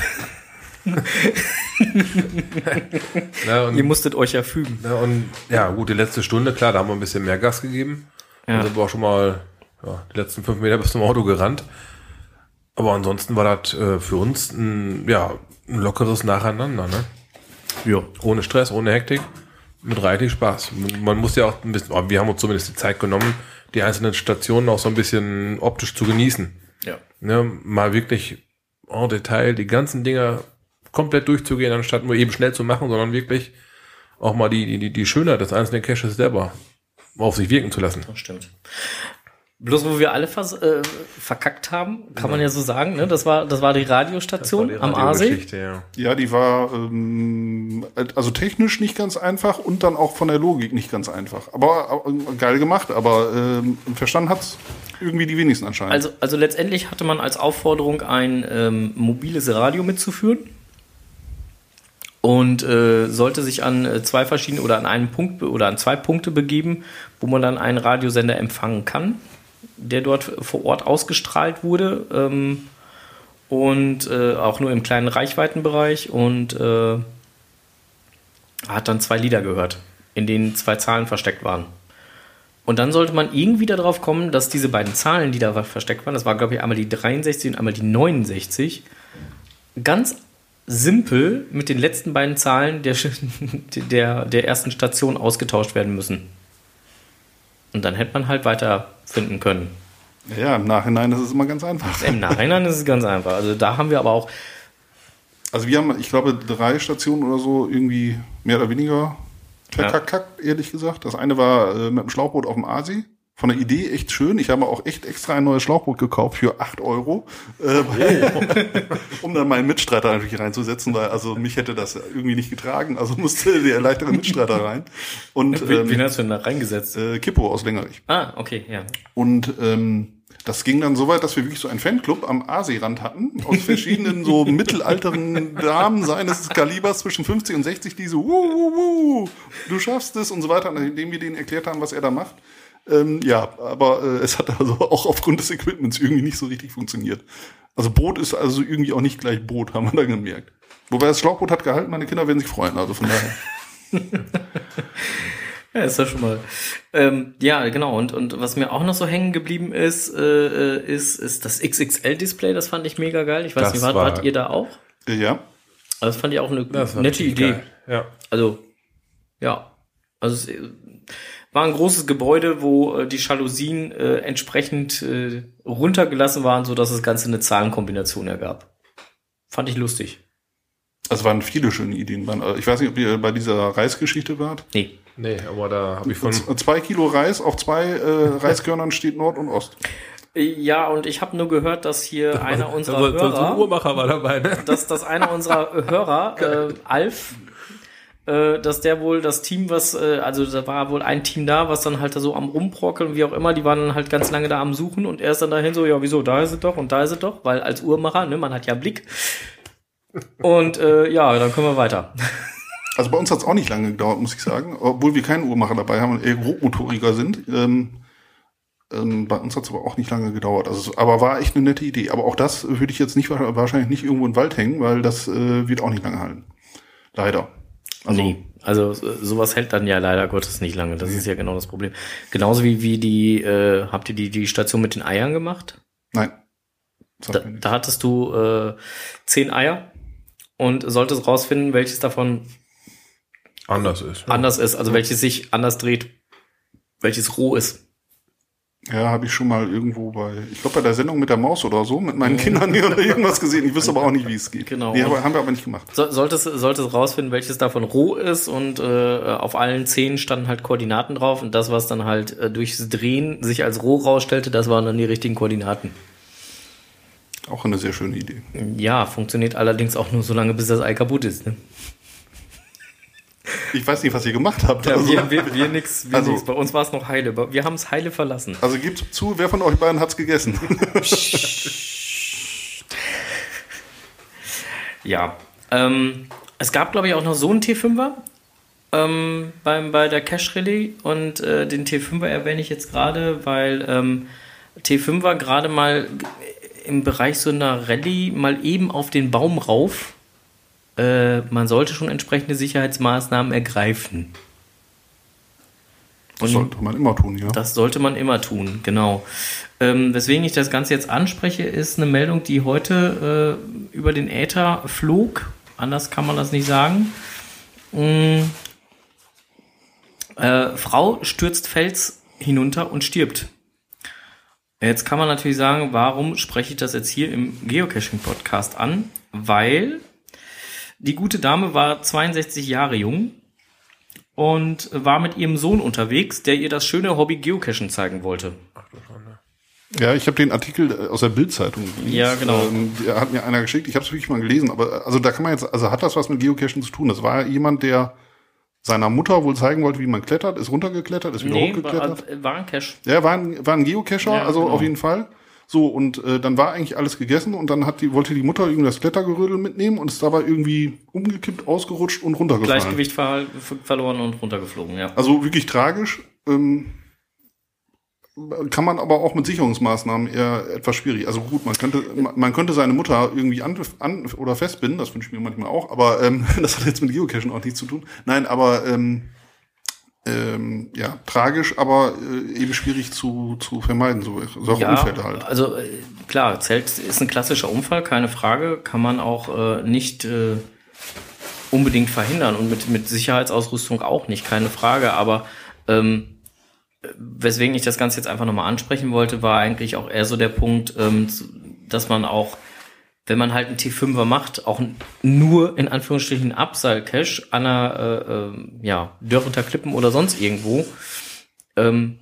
Ja, und, Ihr musstet euch ja fügen. ja, und ja, gut, die letzte Stunde, klar, da haben wir ein bisschen mehr Gas gegeben. Ja. Dann sind wir auch schon mal ja, die letzten fünf Meter bis zum Auto gerannt. Aber ansonsten war das äh, für uns ein, ja, ein lockeres Nacheinander, ne? Ja. Ohne Stress, ohne Hektik, mit reichlich Spaß. Man muss ja auch ein bisschen, aber wir haben uns zumindest die Zeit genommen, die einzelnen Stationen auch so ein bisschen optisch zu genießen. Ja. Ne, mal wirklich en Detail die ganzen Dinger komplett durchzugehen, anstatt nur eben schnell zu machen, sondern wirklich auch mal die, die, die Schönheit des einzelnen Caches selber auf sich wirken zu lassen. Das stimmt. Bloß wo wir alle vers äh, verkackt haben, kann man ja so sagen, ne? Das war, das war die Radiostation am Aasee. Ja. Ja, die war ähm, also technisch nicht ganz einfach und dann auch von der Logik nicht ganz einfach. Aber, aber geil gemacht, aber ähm, verstanden hat's irgendwie die wenigsten anscheinend. Also, also letztendlich hatte man als Aufforderung ein ähm, mobiles Radio mitzuführen und äh, sollte sich an äh, zwei verschiedene oder an einen Punkt oder an zwei Punkte begeben, wo man dann einen Radiosender empfangen kann, der dort vor Ort ausgestrahlt wurde ähm, und äh, auch nur im kleinen Reichweitenbereich und äh, hat dann zwei Lieder gehört, in denen zwei Zahlen versteckt waren. Und dann sollte man irgendwie darauf kommen, dass diese beiden Zahlen, die da versteckt waren, das war, glaube ich, einmal die 63 und einmal die 69, ganz simpel mit den letzten beiden Zahlen der, der, der ersten Station ausgetauscht werden müssen. Und dann hätte man halt weiterfinden können. ja, im Nachhinein ist es immer ganz einfach. Im Nachhinein ist es ganz einfach. Also da haben wir aber auch, Also wir haben, ich glaube, drei Stationen oder so irgendwie mehr oder weniger verkackt, ehrlich gesagt. Das eine war äh, mit dem Schlauchboot auf dem Aasee. Von der Idee echt schön. Ich habe auch echt extra ein neues Schlauchboot gekauft für 8 Euro, äh, weil, um dann meinen Mitstreiter natürlich reinzusetzen, weil also mich hätte das irgendwie nicht getragen, also musste der leichtere Mitstreiter rein. Und wen, wen ähm, hast du denn da reingesetzt? äh, Kippo aus Längerich. Ah, okay, ja. Und ähm, das ging dann so weit, dass wir wirklich so einen Fanclub am Aaseerand hatten, aus verschiedenen so mittelalteren Damen seines Kalibers zwischen 50 und 60, die so, wuh, wuh, wuh, du schaffst es und so weiter, nachdem wir denen erklärt haben, was er da macht. Ähm, ja, aber äh, es hat also auch aufgrund des Equipments irgendwie nicht so richtig funktioniert. Also Boot ist also irgendwie auch nicht gleich Boot, haben wir dann gemerkt. Wobei das Schlauchboot hat gehalten, meine Kinder werden sich freuen, also von daher. Ja, ist ja schon mal. Ähm, ja, genau. Und, und was mir auch noch so hängen geblieben ist, äh, ist, ist das XXL-Display. Das fand ich mega geil. Ich weiß Das nicht, wart, war- wart ihr da auch? Äh, ja, Also das fand ich auch eine nette Idee. geil. Ja. Also, ja. Also es äh, war ein großes Gebäude, wo äh, die Jalousien äh, entsprechend äh, runtergelassen waren, so dass das Ganze eine Zahlenkombination ergab. Fand ich lustig. also waren viele schöne Ideen. Äh, Ich weiß nicht, ob ihr bei dieser Reisgeschichte wart. Nee. Nee, aber da habe ich von. Zwei Kilo Reis, auf zwei äh, Reiskörnern steht Nord und Ost. Ja, und ich habe nur gehört, dass hier einer unserer so, so, so ein Hörer, Uhrmacher war dabei, ne? dass, dass einer unserer Hörer, äh, Alf, äh, dass der wohl das Team, was, äh, also da war wohl ein Team da, was dann halt da so am Rumbrockeln, wie auch immer, die waren dann halt ganz lange da am Suchen und er ist dann dahin so, ja, wieso, da ist es doch und da ist es doch, weil als Uhrmacher, ne, man hat ja Blick. Und äh, ja, dann können wir weiter. Also bei uns hat es auch nicht lange gedauert, muss ich sagen. Obwohl wir keinen Uhrmacher dabei haben und eher Grobmotoriker sind. Ähm, ähm, bei uns hat es aber auch nicht lange gedauert. Also, aber war echt eine nette Idee. Aber auch das würde ich jetzt nicht wahrscheinlich nicht irgendwo im Wald hängen, weil das äh, wird auch nicht lange halten. Leider. Also nee, Also so- sowas hält dann ja leider Gottes nicht lange. Das ist ja genau das Problem. Genauso wie, wie die, äh, habt ihr die, die Station mit den Eiern gemacht? Nein. Da, da hattest du äh, zehn Eier und solltest rausfinden, welches davon Anders ist. anders ist, also welches sich anders dreht, welches roh ist. Ja, habe ich schon mal irgendwo bei, ich glaube bei der Sendung mit der Maus oder so, mit meinen Kindern hier oder irgendwas gesehen. Ich wüsste aber auch nicht, wie es geht. Genau. Nee, haben wir aber nicht gemacht. So, solltest, solltest rausfinden, welches davon roh ist und äh, auf allen zehn standen halt Koordinaten drauf und das, was dann halt äh, durchs Drehen sich als roh rausstellte, das waren dann die richtigen Koordinaten. Auch eine sehr schöne Idee. Ja, funktioniert allerdings auch nur so lange, bis das Ei kaputt ist. Ne? Ich weiß nicht, was ihr gemacht habt. also, wir, wir, wir nix, wir Also- nix. Bei uns war es noch heile. Wir haben es heile verlassen. also gebt zu, wer von euch beiden hat's gegessen? Ja. Ähm, es gab, glaube ich, auch noch so einen T5er ähm, beim, bei der Cash Rallye und äh, den T5er erwähne ich jetzt gerade, weil ähm, T5er gerade mal im Bereich so einer Rallye mal eben auf den Baum rauf. Äh, man sollte schon entsprechende Sicherheitsmaßnahmen ergreifen. Das sollte man immer tun, ja. Das sollte man immer tun, genau. Ähm, weswegen ich das Ganze jetzt anspreche, ist eine Meldung, die heute äh, über den Äther flog. Anders kann man das nicht sagen. Mm. Äh, Frau stürzt Fels hinunter und stirbt. Jetzt kann man natürlich sagen, warum spreche ich das jetzt hier im Geocaching-Podcast an? Weil die gute Dame war 62 Jahre jung und war mit ihrem Sohn unterwegs, der ihr das schöne Hobby Geocachen zeigen wollte. Ja, ich habe den Artikel äh, aus der Bildzeitung. Ja, genau. Ähm, hat mir einer geschickt. Ich habe es wirklich mal gelesen. Aber äh, also da kann man jetzt, also hat das was mit Geocachen zu tun? Das war jemand, der seiner Mutter wohl zeigen wollte, wie man klettert, ist runtergeklettert, ist wieder Nee, hochgeklettert. war, war ein Cache. Ja, war ein, war ein Geocacher, Ja, also genau. auf jeden Fall. So, und äh, dann war eigentlich alles gegessen und dann hat die, wollte die Mutter irgendwie das Klettergerödel mitnehmen und ist dabei irgendwie umgekippt, ausgerutscht und runtergefallen. Gleichgewicht ver verloren und runtergeflogen, ja. Also wirklich tragisch. Ähm, kann man aber auch mit Sicherungsmaßnahmen eher etwas schwierig. Also gut, man könnte, man könnte seine Mutter irgendwie an, an oder festbinden, das wünsche ich mir manchmal auch, aber ähm, das hat jetzt mit Geocachen auch nichts zu tun. Nein, aber ähm, ähm, ja, tragisch, aber äh, eben schwierig zu, zu vermeiden, so, solche Unfälle halt. Also äh, klar, Zelt ist ein klassischer Unfall, keine Frage. Kann man auch äh, nicht äh, unbedingt verhindern und mit, mit Sicherheitsausrüstung auch nicht, keine Frage. Aber ähm, weswegen ich das Ganze jetzt einfach nochmal ansprechen wollte, war eigentlich auch eher so der Punkt, ähm, dass man auch, wenn man halt einen T5er macht, auch nur in Anführungsstrichen Abseil-Cache an einer äh, äh, ja, Dörr unter Klippen oder sonst irgendwo, ähm,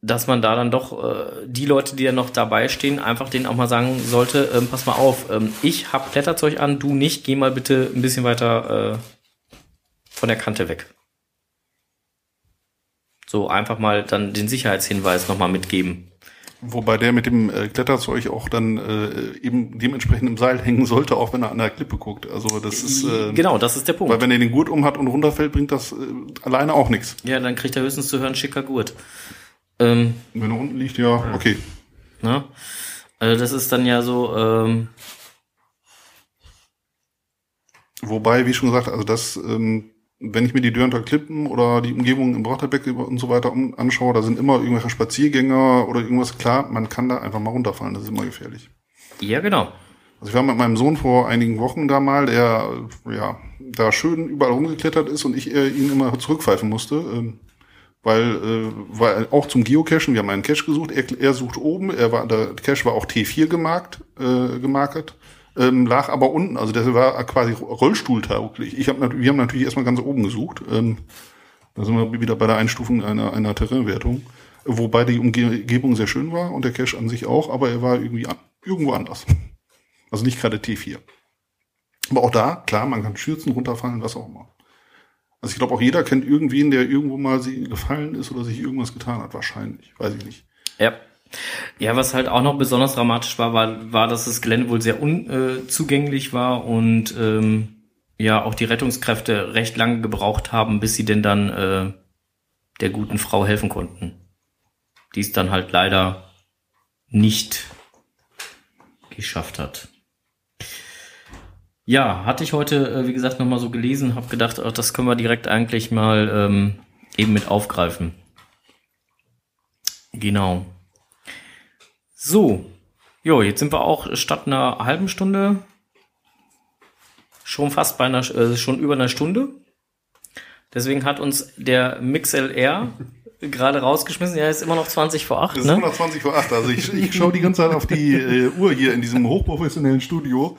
dass man da dann doch äh, die Leute, die ja noch dabei stehen, einfach denen auch mal sagen sollte, ähm, pass mal auf, ähm, ich hab Kletterzeug an, du nicht, geh mal bitte ein bisschen weiter äh, von der Kante weg. So einfach mal dann den Sicherheitshinweis nochmal mitgeben. Wobei der mit dem äh, Kletterzeug auch dann äh, eben dementsprechend im Seil hängen sollte, auch wenn er an der Klippe guckt. Also das ist äh, genau, das ist der Punkt. Weil wenn er den Gurt um hat und runterfällt, bringt das äh, alleine auch nichts. ja, dann kriegt er höchstens zu hören, schicker Gurt. Ähm, Wenn er unten liegt, ja, okay. ne? Also das ist dann ja so, ähm, Wobei, wie schon gesagt, also das, ähm, wenn ich mir die Dörnter Klippen oder die Umgebung im Brachterbeck und so weiter um, anschaue, da sind immer irgendwelche Spaziergänger oder irgendwas. Klar, man kann da einfach mal runterfallen, das ist immer gefährlich. ja genau. Also ich war mit meinem Sohn vor einigen Wochen da mal, der äh, ja da schön überall rumgeklettert ist und ich äh, ihn immer zurückpfeifen musste, ähm, weil äh, weil auch zum Geocachen, wir haben einen Cache gesucht, er, er sucht oben, er war der Cache war auch T4 gemarkt, äh, gemarket, ähm, lag aber unten, also der war quasi rollstuhltauglich. Ich hab, wir haben natürlich erstmal ganz oben gesucht. Ähm, da sind wir wieder bei der Einstufung einer, einer Terrainwertung. Wobei die Umgebung sehr schön war und der Cache an sich auch, aber er war irgendwie an, irgendwo anders. Also nicht gerade T4. Aber auch da, klar, man kann schürzen, runterfallen, was auch immer. Also ich glaube, auch jeder kennt irgendwen, der irgendwo mal gefallen ist oder sich irgendwas getan hat. Wahrscheinlich, weiß ich nicht. Ja. Ja, was halt auch noch besonders dramatisch war, war, war dass das Gelände wohl sehr unzugänglich war und ähm, ja auch die Rettungskräfte recht lange gebraucht haben, bis sie denn dann äh, der guten Frau helfen konnten. Die es dann halt leider nicht geschafft hat. Ja, hatte ich heute, äh, wie gesagt, nochmal so gelesen, habe gedacht, ach, das können wir direkt eigentlich mal ähm, eben mit aufgreifen. Genau. So, jo, jetzt sind wir auch statt einer halben Stunde schon fast bei einer, äh, schon über einer Stunde. Deswegen hat uns der MixLR gerade rausgeschmissen. Ja, ist immer noch 20 vor 8, Das ist ne? immer noch 20 vor 8. Also ich, ich schaue die ganze Zeit auf die äh, Uhr hier in diesem hochprofessionellen Studio,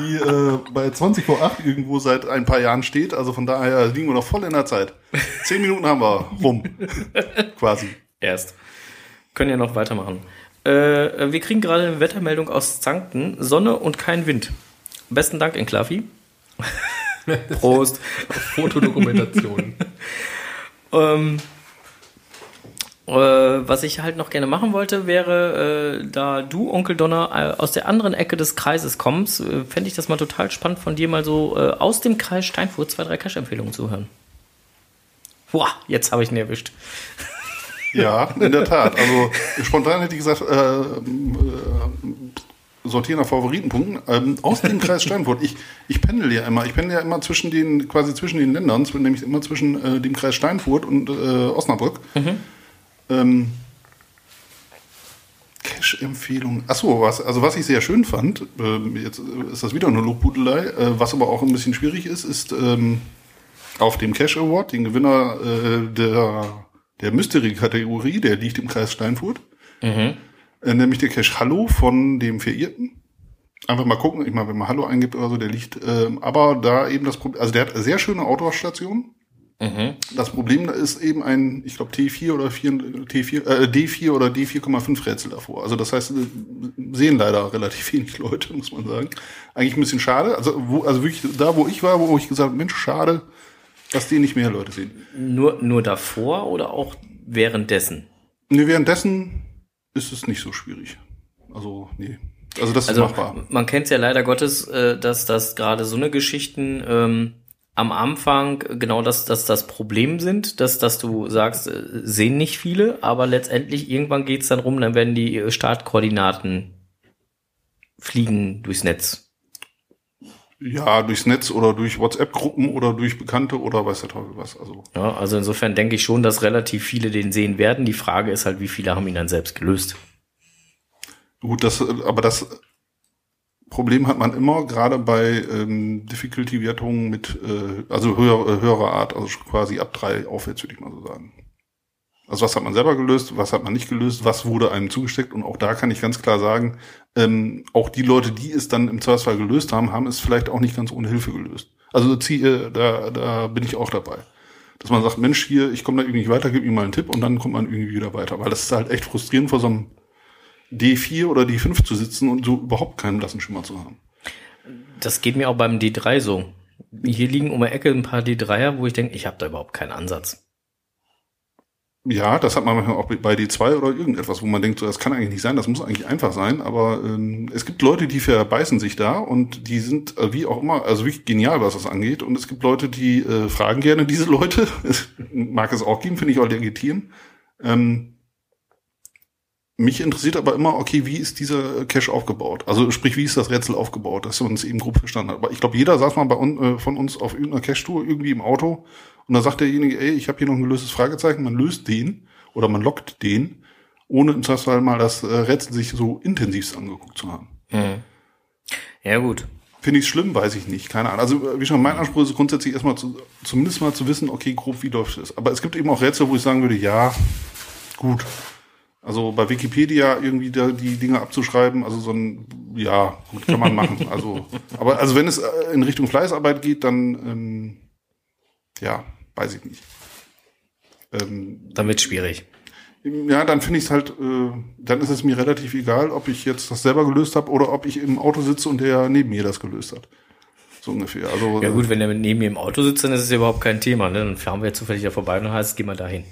die äh, bei 20 vor 8 irgendwo seit ein paar Jahren steht. Also von daher liegen wir noch voll in der Zeit. Zehn Minuten haben wir rum. Quasi. Erst. Können ja noch weitermachen. Äh, wir kriegen gerade eine Wettermeldung aus Zankten. Sonne und kein Wind. Besten Dank, Enklavi. Prost. Fotodokumentation. Ähm, äh, was ich halt noch gerne machen wollte, wäre, äh, da du, Onkel Donner, äh, aus der anderen Ecke des Kreises kommst, äh, fände ich das mal total spannend von dir mal so äh, aus dem Kreis Steinfurt zwei, drei Cash-Empfehlungen zu hören. Boah, jetzt habe ich ihn erwischt. Ja, in der Tat. Also spontan hätte ich gesagt, äh, äh, sortieren nach Favoritenpunkten. Ähm, aus dem Kreis Steinfurt. Ich, ich pendel ja immer. Ich pendel ja immer zwischen den, quasi zwischen den Ländern, nämlich immer zwischen äh, dem Kreis Steinfurt und äh, Osnabrück. Ähm, Cash-Empfehlung. Achso, was, also was ich sehr schön fand, ähm, jetzt ist das wieder eine Lobhudelei, äh, was aber auch ein bisschen schwierig ist, ist ähm, auf dem Cash Award, den Gewinner äh, der, der Mystery-Kategorie, der liegt im Kreis Steinfurt, äh, nämlich der Cash Hallo von dem Verirrten. Einfach mal gucken, ich meine, wenn man Hallo eingibt oder so, der liegt, ähm, aber da eben das Problem, also der hat sehr schöne Outdoor-Stationen. Das Problem da ist eben ein, ich glaube, T4 oder 4, T4, äh, D4 oder D4,5 Rätsel davor. Also das heißt, äh, sehen leider relativ wenig Leute, muss man sagen. Eigentlich ein bisschen schade. Also, wo, also wirklich da, wo ich war, wo ich gesagt habe, Mensch, schade, dass die nicht mehr Leute sehen. Nur, nur davor oder auch währenddessen? Nee, währenddessen ist es nicht so schwierig. Also, nee. Also das Also ist machbar. man kennt ja leider Gottes, äh, dass das gerade so eine Geschichten ähm, am Anfang genau das, das das Problem sind, dass, dass du sagst, äh, sehen nicht viele, aber letztendlich irgendwann geht's dann rum, dann werden die äh, Startkoordinaten fliegen durchs Netz. Ja, durchs Netz oder durch WhatsApp-Gruppen oder durch Bekannte oder weiß der Teufel was. Also Ja, also insofern denke ich schon, dass relativ viele den sehen werden. Die Frage ist halt, wie viele haben ihn dann selbst gelöst. Gut, das, aber das Problem hat man immer, gerade bei ähm, Difficulty-Wertungen mit, äh, also höher, äh, höherer Art, also quasi ab drei aufwärts, würde ich mal so sagen. Also was hat man selber gelöst, was hat man nicht gelöst, was wurde einem zugesteckt und auch da kann ich ganz klar sagen, ähm, auch die Leute, die es dann im Zweifelsfall gelöst haben, haben es vielleicht auch nicht ganz ohne Hilfe gelöst. Also zieh, äh, da, da bin ich auch dabei. Dass man sagt, Mensch, hier, ich komme da irgendwie nicht weiter, gib mir mal einen Tipp und dann kommt man irgendwie wieder weiter. Weil das ist halt echt frustrierend, vor so einem D4 oder D5 zu sitzen und so überhaupt keinen blassen Schimmer zu haben. Das geht mir auch beim D3 so. Hier liegen um die Ecke ein paar D3er, wo ich denke, ich habe da überhaupt keinen Ansatz. Ja, das hat man manchmal auch bei D2 oder irgendetwas, wo man denkt, so, das kann eigentlich nicht sein, das muss eigentlich einfach sein, aber ähm, es gibt Leute, die verbeißen sich da und die sind äh, wie auch immer, also wirklich genial, was das angeht und es gibt Leute, die äh, fragen gerne diese Leute, mag es auch geben, finde ich auch legitim. Ähm, mich interessiert aber immer, okay, wie ist dieser Cache aufgebaut? Also sprich, wie ist das Rätsel aufgebaut, dass man es eben grob verstanden hat. Aber ich glaube, jeder saß mal bei un, äh, von uns auf irgendeiner Cache-Tour irgendwie im Auto und da sagt derjenige, ey, ich habe hier noch ein gelöstes Fragezeichen, man löst den oder man lockt den, ohne im Zweifelsfall mal das äh, Rätsel sich so intensivst angeguckt zu haben. Ja, gut. Finde ich schlimm, weiß ich nicht, keine Ahnung. Also äh, wie schon, mein Anspruch ist grundsätzlich erstmal zu, zumindest mal zu wissen, okay, grob, wie läuft es. Aber es gibt eben auch Rätsel, wo ich sagen würde, ja, gut. Also bei Wikipedia irgendwie da die Dinge abzuschreiben, also so ein, ja, gut, kann man machen. Also, aber also wenn es äh, in Richtung Fleißarbeit geht, dann, ähm, ja, weiß ich nicht. Ähm, Dann wird's schwierig. ja, dann finde ich es halt, äh, dann ist es mir relativ egal, ob ich jetzt das selber gelöst habe oder ob ich im Auto sitze und der neben mir das gelöst hat. So ungefähr. Also Ja gut, wenn der neben mir im Auto sitzt, dann ist es ja überhaupt kein Thema. Ne? Dann fahren wir zufällig da vorbei und dann heißt es, geh mal dahin.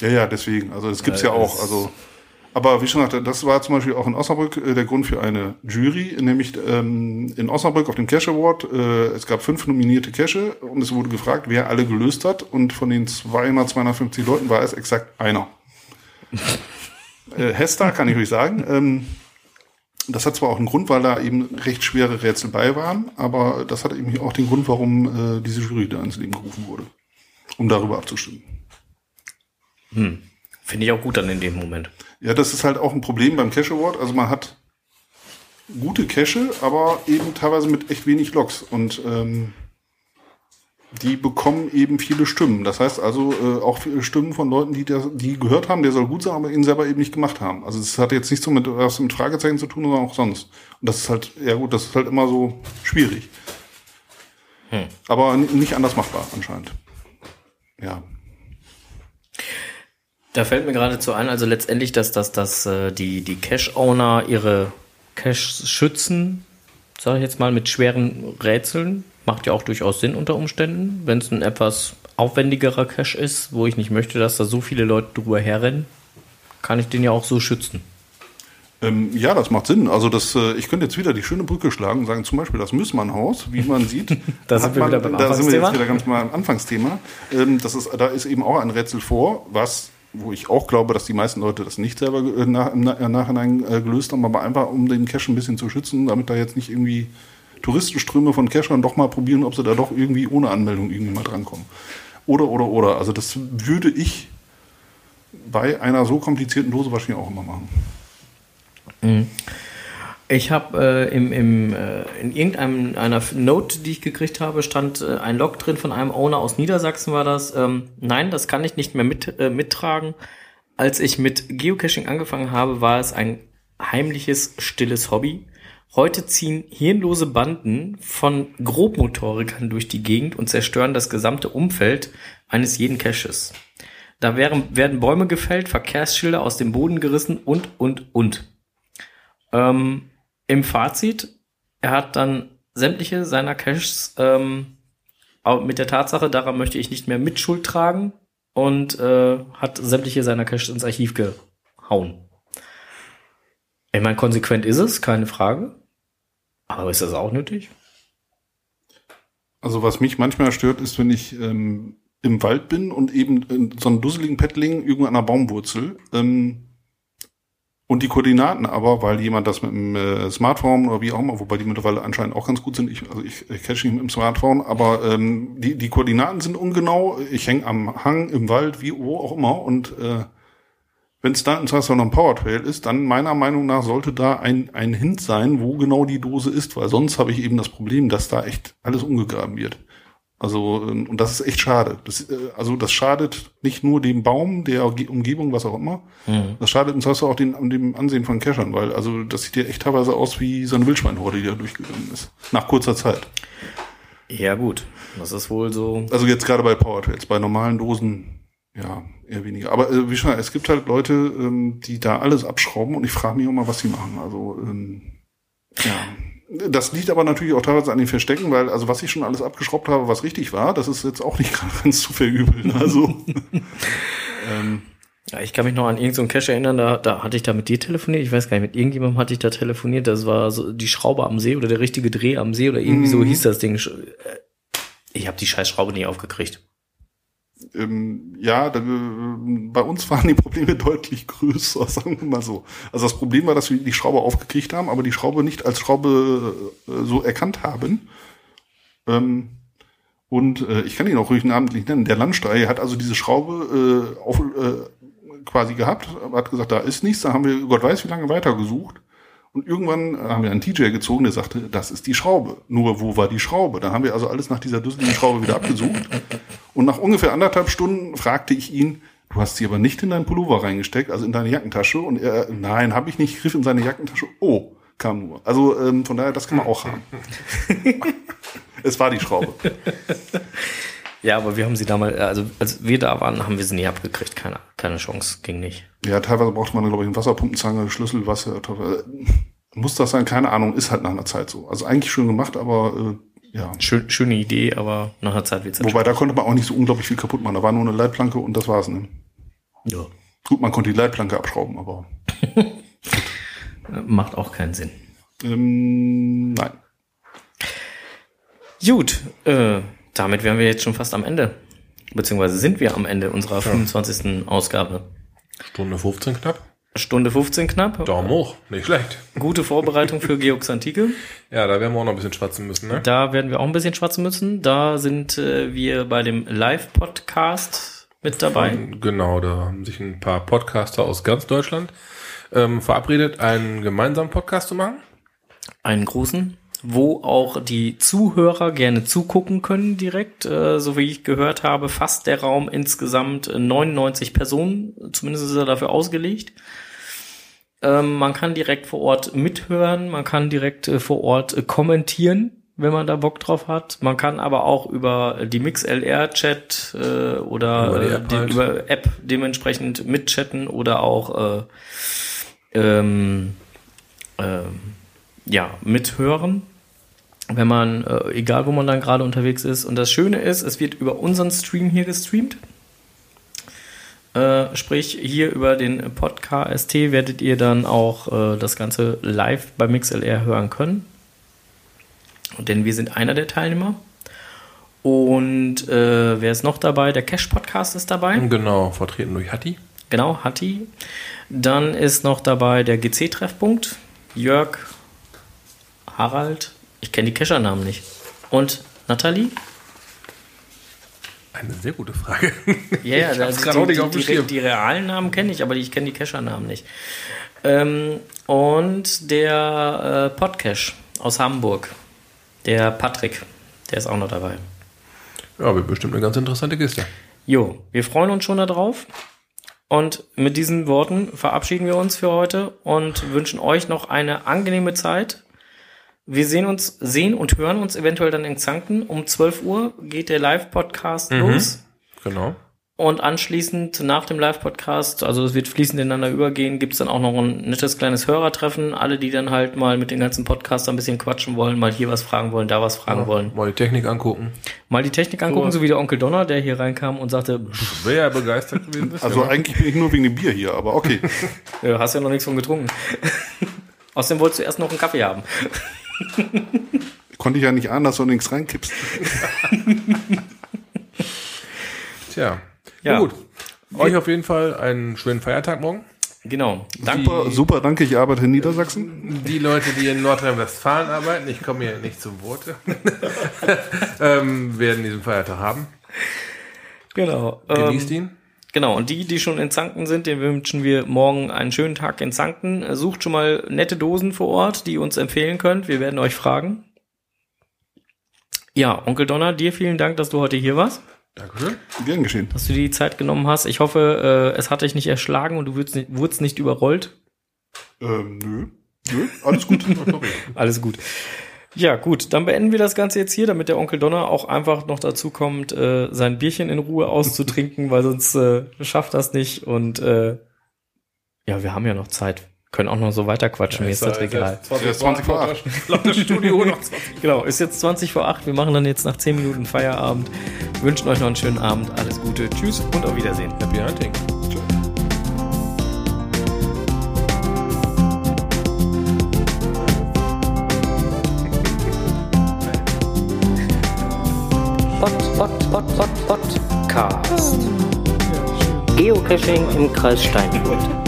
Ja, ja, deswegen. Also das gibt's ja, Ja, auch. das- Also, aber wie schon gesagt, das war zum Beispiel auch in Osnabrück äh, der Grund für eine Jury, nämlich ähm, in Osnabrück auf dem Cache Award. Äh, es gab fünf nominierte Cache und es wurde gefragt, wer alle gelöst hat. Und von den zweimal 250 Leuten war es exakt einer. äh, Hester kann ich euch sagen. Ähm, Das hat zwar auch einen Grund, weil da eben recht schwere Rätsel bei waren, aber das hat eben auch den Grund, warum äh, diese Jury da ins Leben gerufen wurde, um darüber abzustimmen. Hm. Finde ich auch gut dann in dem Moment. Ja, das ist halt auch ein Problem beim Cache Award. Also man hat gute Cache, aber eben teilweise mit echt wenig Logs und ähm, die bekommen eben viele Stimmen. Das heißt also äh, auch viele Stimmen von Leuten, die der, die gehört haben, der soll gut sein, aber ihn selber eben nicht gemacht haben. Also es hat jetzt nicht so mit was mit Fragezeichen zu tun, sondern auch sonst. Und das ist halt, ja gut, das ist halt immer so schwierig. Hm. Aber nicht anders machbar anscheinend. Ja. Da fällt mir geradezu ein, also letztendlich, dass, dass, dass äh, die, die Cache-Owner ihre Caches schützen, sage ich jetzt mal, mit schweren Rätseln. Macht ja auch durchaus Sinn unter Umständen, wenn es ein etwas aufwendigerer Cache ist, wo ich nicht möchte, dass da so viele Leute drüber herrennen, kann ich den ja auch so schützen. Ähm, ja, das macht Sinn. Also das, äh, ich könnte jetzt wieder die schöne Brücke schlagen und sagen, zum Beispiel das Müssmannhaus, wie man sieht. da sind wir man, wieder beim Da sind wir jetzt wieder ganz mal am Anfangsthema. Ähm, das ist, da ist eben auch ein Rätsel vor, was wo ich auch glaube, dass die meisten Leute das nicht selber äh, nach, im Nachhinein äh, gelöst haben, aber einfach um den Cache ein bisschen zu schützen, damit da jetzt nicht irgendwie Touristenströme von Cachern doch mal probieren, ob sie da doch irgendwie ohne Anmeldung irgendwie mal drankommen. Oder, oder, oder. Also das würde ich bei einer so komplizierten Dose wahrscheinlich auch immer machen. Mhm. Ich habe äh, im, im, äh, in irgendeiner Note, die ich gekriegt habe, stand äh, ein Log drin von einem Owner aus Niedersachsen war das. Ähm, nein, das kann ich nicht mehr mit, äh, mittragen. Als ich mit Geocaching angefangen habe, war es ein heimliches, stilles Hobby. Heute ziehen hirnlose Banden von Grobmotorikern durch die Gegend und zerstören das gesamte Umfeld eines jeden Caches. Da werden, werden Bäume gefällt, Verkehrsschilder aus dem Boden gerissen und, und, und. Ähm, Im Fazit, er hat dann sämtliche seiner Caches ähm, mit der Tatsache, daran möchte ich nicht mehr Mitschuld tragen und äh, hat sämtliche seiner Caches ins Archiv gehauen. Ich meine, konsequent ist es, keine Frage. Aber ist das auch nötig? Also was mich manchmal stört, ist, wenn ich ähm, im Wald bin und eben in so einem dusseligen Paddling irgendwo an einer Baumwurzel ähm, und die Koordinaten aber, weil jemand das mit dem äh, Smartphone oder wie auch immer, wobei die mittlerweile anscheinend auch ganz gut sind, ich, also ich, ich cache nicht mit dem Smartphone, aber ähm, die, die Koordinaten sind ungenau, ich hänge am Hang, im Wald, wie wo auch immer und äh, wenn es da Zweifelsfall noch ein Powertrail ist, dann meiner Meinung nach sollte da ein, ein Hint sein, wo genau die Dose ist, weil sonst habe ich eben das Problem, dass da echt alles umgegraben wird. Also, ähm, und das ist echt schade. Das, äh, also, das schadet nicht nur dem Baum, der Umgebung, was auch immer. Mhm. Das schadet im Zweifelsfall auch den, dem Ansehen von Cachern, weil, also, das sieht ja echt teilweise aus wie so eine Wildschweinhorde, die da durchgegangen ist. Nach kurzer Zeit. Ja, gut. Das ist wohl so. Also, jetzt gerade bei Powertrails. Bei normalen Dosen ja, eher weniger. Aber äh, wie schon, es gibt halt Leute, ähm, die da alles abschrauben und ich frage mich mal, was sie machen. Also ähm, ja. Das liegt aber natürlich auch teilweise an den Verstecken, weil, also was ich schon alles abgeschraubt habe, was richtig war, das ist jetzt auch nicht ganz zu verübeln. Also ähm, ja, ich kann mich noch an irgendeinen so Cache erinnern, da, da hatte ich da mit dir telefoniert, ich weiß gar nicht, mit irgendjemandem hatte ich da telefoniert, das war so die Schraube am See oder der richtige Dreh am See oder irgendwie mm. so mhm. hieß das Ding. Äh, ich habe die scheiß Schraube nie aufgekriegt ähm, ja, da, bei uns waren die Probleme deutlich größer, sagen wir mal so. Also das Problem war, dass wir die Schraube aufgekriegt haben, aber die Schraube nicht als Schraube äh, so erkannt haben. Ähm, und äh, ich kann ihn auch ruhig namentlich nennen. Der Landstrei hat also diese Schraube äh, auf, äh, quasi gehabt, hat gesagt, da ist nichts. Da haben wir Gott weiß wie lange weitergesucht. Und irgendwann haben wir einen TJ gezogen, der sagte, das ist die Schraube. Nur wo war die Schraube? Dann haben wir also alles nach dieser dusseligen Schraube wieder abgesucht. Und nach ungefähr anderthalb Stunden fragte ich ihn, du hast sie aber nicht in deinen Pullover reingesteckt, also in deine Jackentasche. Und er, nein, habe ich nicht, griff in seine Jackentasche. Oh, kam nur. Also ähm, von daher, das kann man auch haben. es war die Schraube. Ja, aber wir haben sie damals, also als wir da waren, haben wir sie nie abgekriegt. Keine, keine Chance, ging nicht. Ja, teilweise braucht man, glaube ich, eine Wasserpumpenzange, Schlüssel, Wasser. Äh, muss das sein? Keine Ahnung, ist halt nach einer Zeit so. Also eigentlich schön gemacht, aber äh, ja. Schön, schöne Idee, aber nach einer Zeit wird's halt Wobei, da konnte man auch nicht so unglaublich viel kaputt machen. Da war nur eine Leitplanke und das war's. Ne? Ja. Gut, man konnte die Leitplanke abschrauben, aber. Macht auch keinen Sinn. Ähm, nein. Gut, äh, damit wären wir jetzt schon fast am Ende. Beziehungsweise sind wir am Ende unserer ja. 25. Ausgabe. Stunde 15 knapp. Stunde 15 knapp. Daumen hoch, nicht schlecht. Gute Vorbereitung für Georgs Antike. Ja, da werden wir auch noch ein bisschen schwatzen müssen, ne? Da werden wir auch ein bisschen schwatzen müssen. Da sind äh, wir bei dem Live-Podcast mit dabei. Genau, da haben sich ein paar Podcaster aus ganz Deutschland ähm, verabredet, einen gemeinsamen Podcast zu machen. Einen großen, wo auch die Zuhörer gerne zugucken können direkt. Äh, so wie ich gehört habe, fasst der Raum insgesamt 99 Personen. Zumindest ist er dafür ausgelegt. Ähm, man kann direkt vor Ort mithören, man kann direkt äh, vor Ort äh, kommentieren, wenn man da Bock drauf hat. Man kann aber auch über die MixLR-Chat äh, oder Über die äh, App halt. über App dementsprechend mitchatten oder auch äh, ähm, ähm, ja, mithören, wenn man, äh, egal wo man dann gerade unterwegs ist. Und das Schöne ist, es wird über unseren Stream hier gestreamt. Äh, sprich, hier über den Podcast werdet ihr dann auch äh, das Ganze live bei MixLR hören können. Denn wir sind einer der Teilnehmer. Und äh, wer ist noch dabei? Der Cash-Podcast ist dabei. Genau, vertreten durch Hatti. Genau, Hatti. Dann ist noch dabei der GC-Treffpunkt. Jörg, Harald. Ich kenne die Keschernamen nicht. Und Nathalie? Eine sehr gute Frage. Ja, ja, Ich hab's also die, auch nicht die, die, die realen Namen kenne ich, aber ich kenne die Keschernamen nicht. Ähm, und der äh, Podcash aus Hamburg. Der Patrick. Der ist auch noch dabei. Ja, wird bestimmt eine ganz interessante Kiste. Jo, wir freuen uns schon darauf. Und mit diesen Worten verabschieden wir uns für heute und wünschen euch noch eine angenehme Zeit. Wir sehen uns, sehen und hören uns eventuell dann in Zanken. Um 12 Uhr geht der Live-Podcast los. Genau. Und anschließend nach dem Live-Podcast, also es wird fließend ineinander übergehen, gibt's dann auch noch ein nettes kleines Hörertreffen. Alle, die dann halt mal mit den ganzen Podcastern ein bisschen quatschen wollen, mal hier was fragen wollen, da was fragen wollen. Mal die Technik angucken. Mal die Technik angucken, So. so wie der Onkel Donner, der hier reinkam und sagte, Schwer begeistert gewesen. Also ja. eigentlich bin ich nur wegen dem Bier hier, aber okay. äh, hast ja noch nichts von getrunken. Außerdem wolltest du erst noch einen Kaffee haben. Konnte ich ja nicht ahnen, dass du nichts reinkippst. Tja. Ja. Gut. Euch auf jeden Fall einen schönen Feiertag morgen. Genau. Danke. Super, super, danke, ich arbeite in Niedersachsen. Die Leute, die in Nordrhein-Westfalen arbeiten, ich komme hier nicht zum Wort, ähm, werden diesen Feiertag haben. Genau. Genießt ähm, ihn. Genau, und die, die schon in Zanken sind, denen wünschen wir morgen einen schönen Tag in Zanken. Sucht schon mal nette Dosen vor Ort, die ihr uns empfehlen könnt. Wir werden euch fragen. Ja, Onkel Donner, dir vielen Dank, dass du heute hier warst, Dankeschön. Gern geschehen. dass du dir die Zeit genommen hast. Ich hoffe, äh, es hat dich nicht erschlagen und du wurdest nicht, wurdest nicht überrollt. Ähm, nö. Nö, alles gut. Alles gut. Ja, gut, dann beenden wir das Ganze jetzt hier, damit der Onkel Donner auch einfach noch dazu kommt, äh, sein Bierchen in Ruhe auszutrinken, weil sonst äh, schafft das nicht. Und äh, ja, wir haben ja noch Zeit. Können auch noch so weiter quatschen, mir ist das egal. Ja, 20 vor acht. Laut das Studio noch 20. Genau, ist jetzt 20 vor 8. Wir machen dann jetzt nach 10 Minuten Feierabend. Wünschen euch noch einen schönen Abend. Alles Gute. Tschüss und auf Wiedersehen. Happy Hunting. Geocaching im Kreis Steinfurt.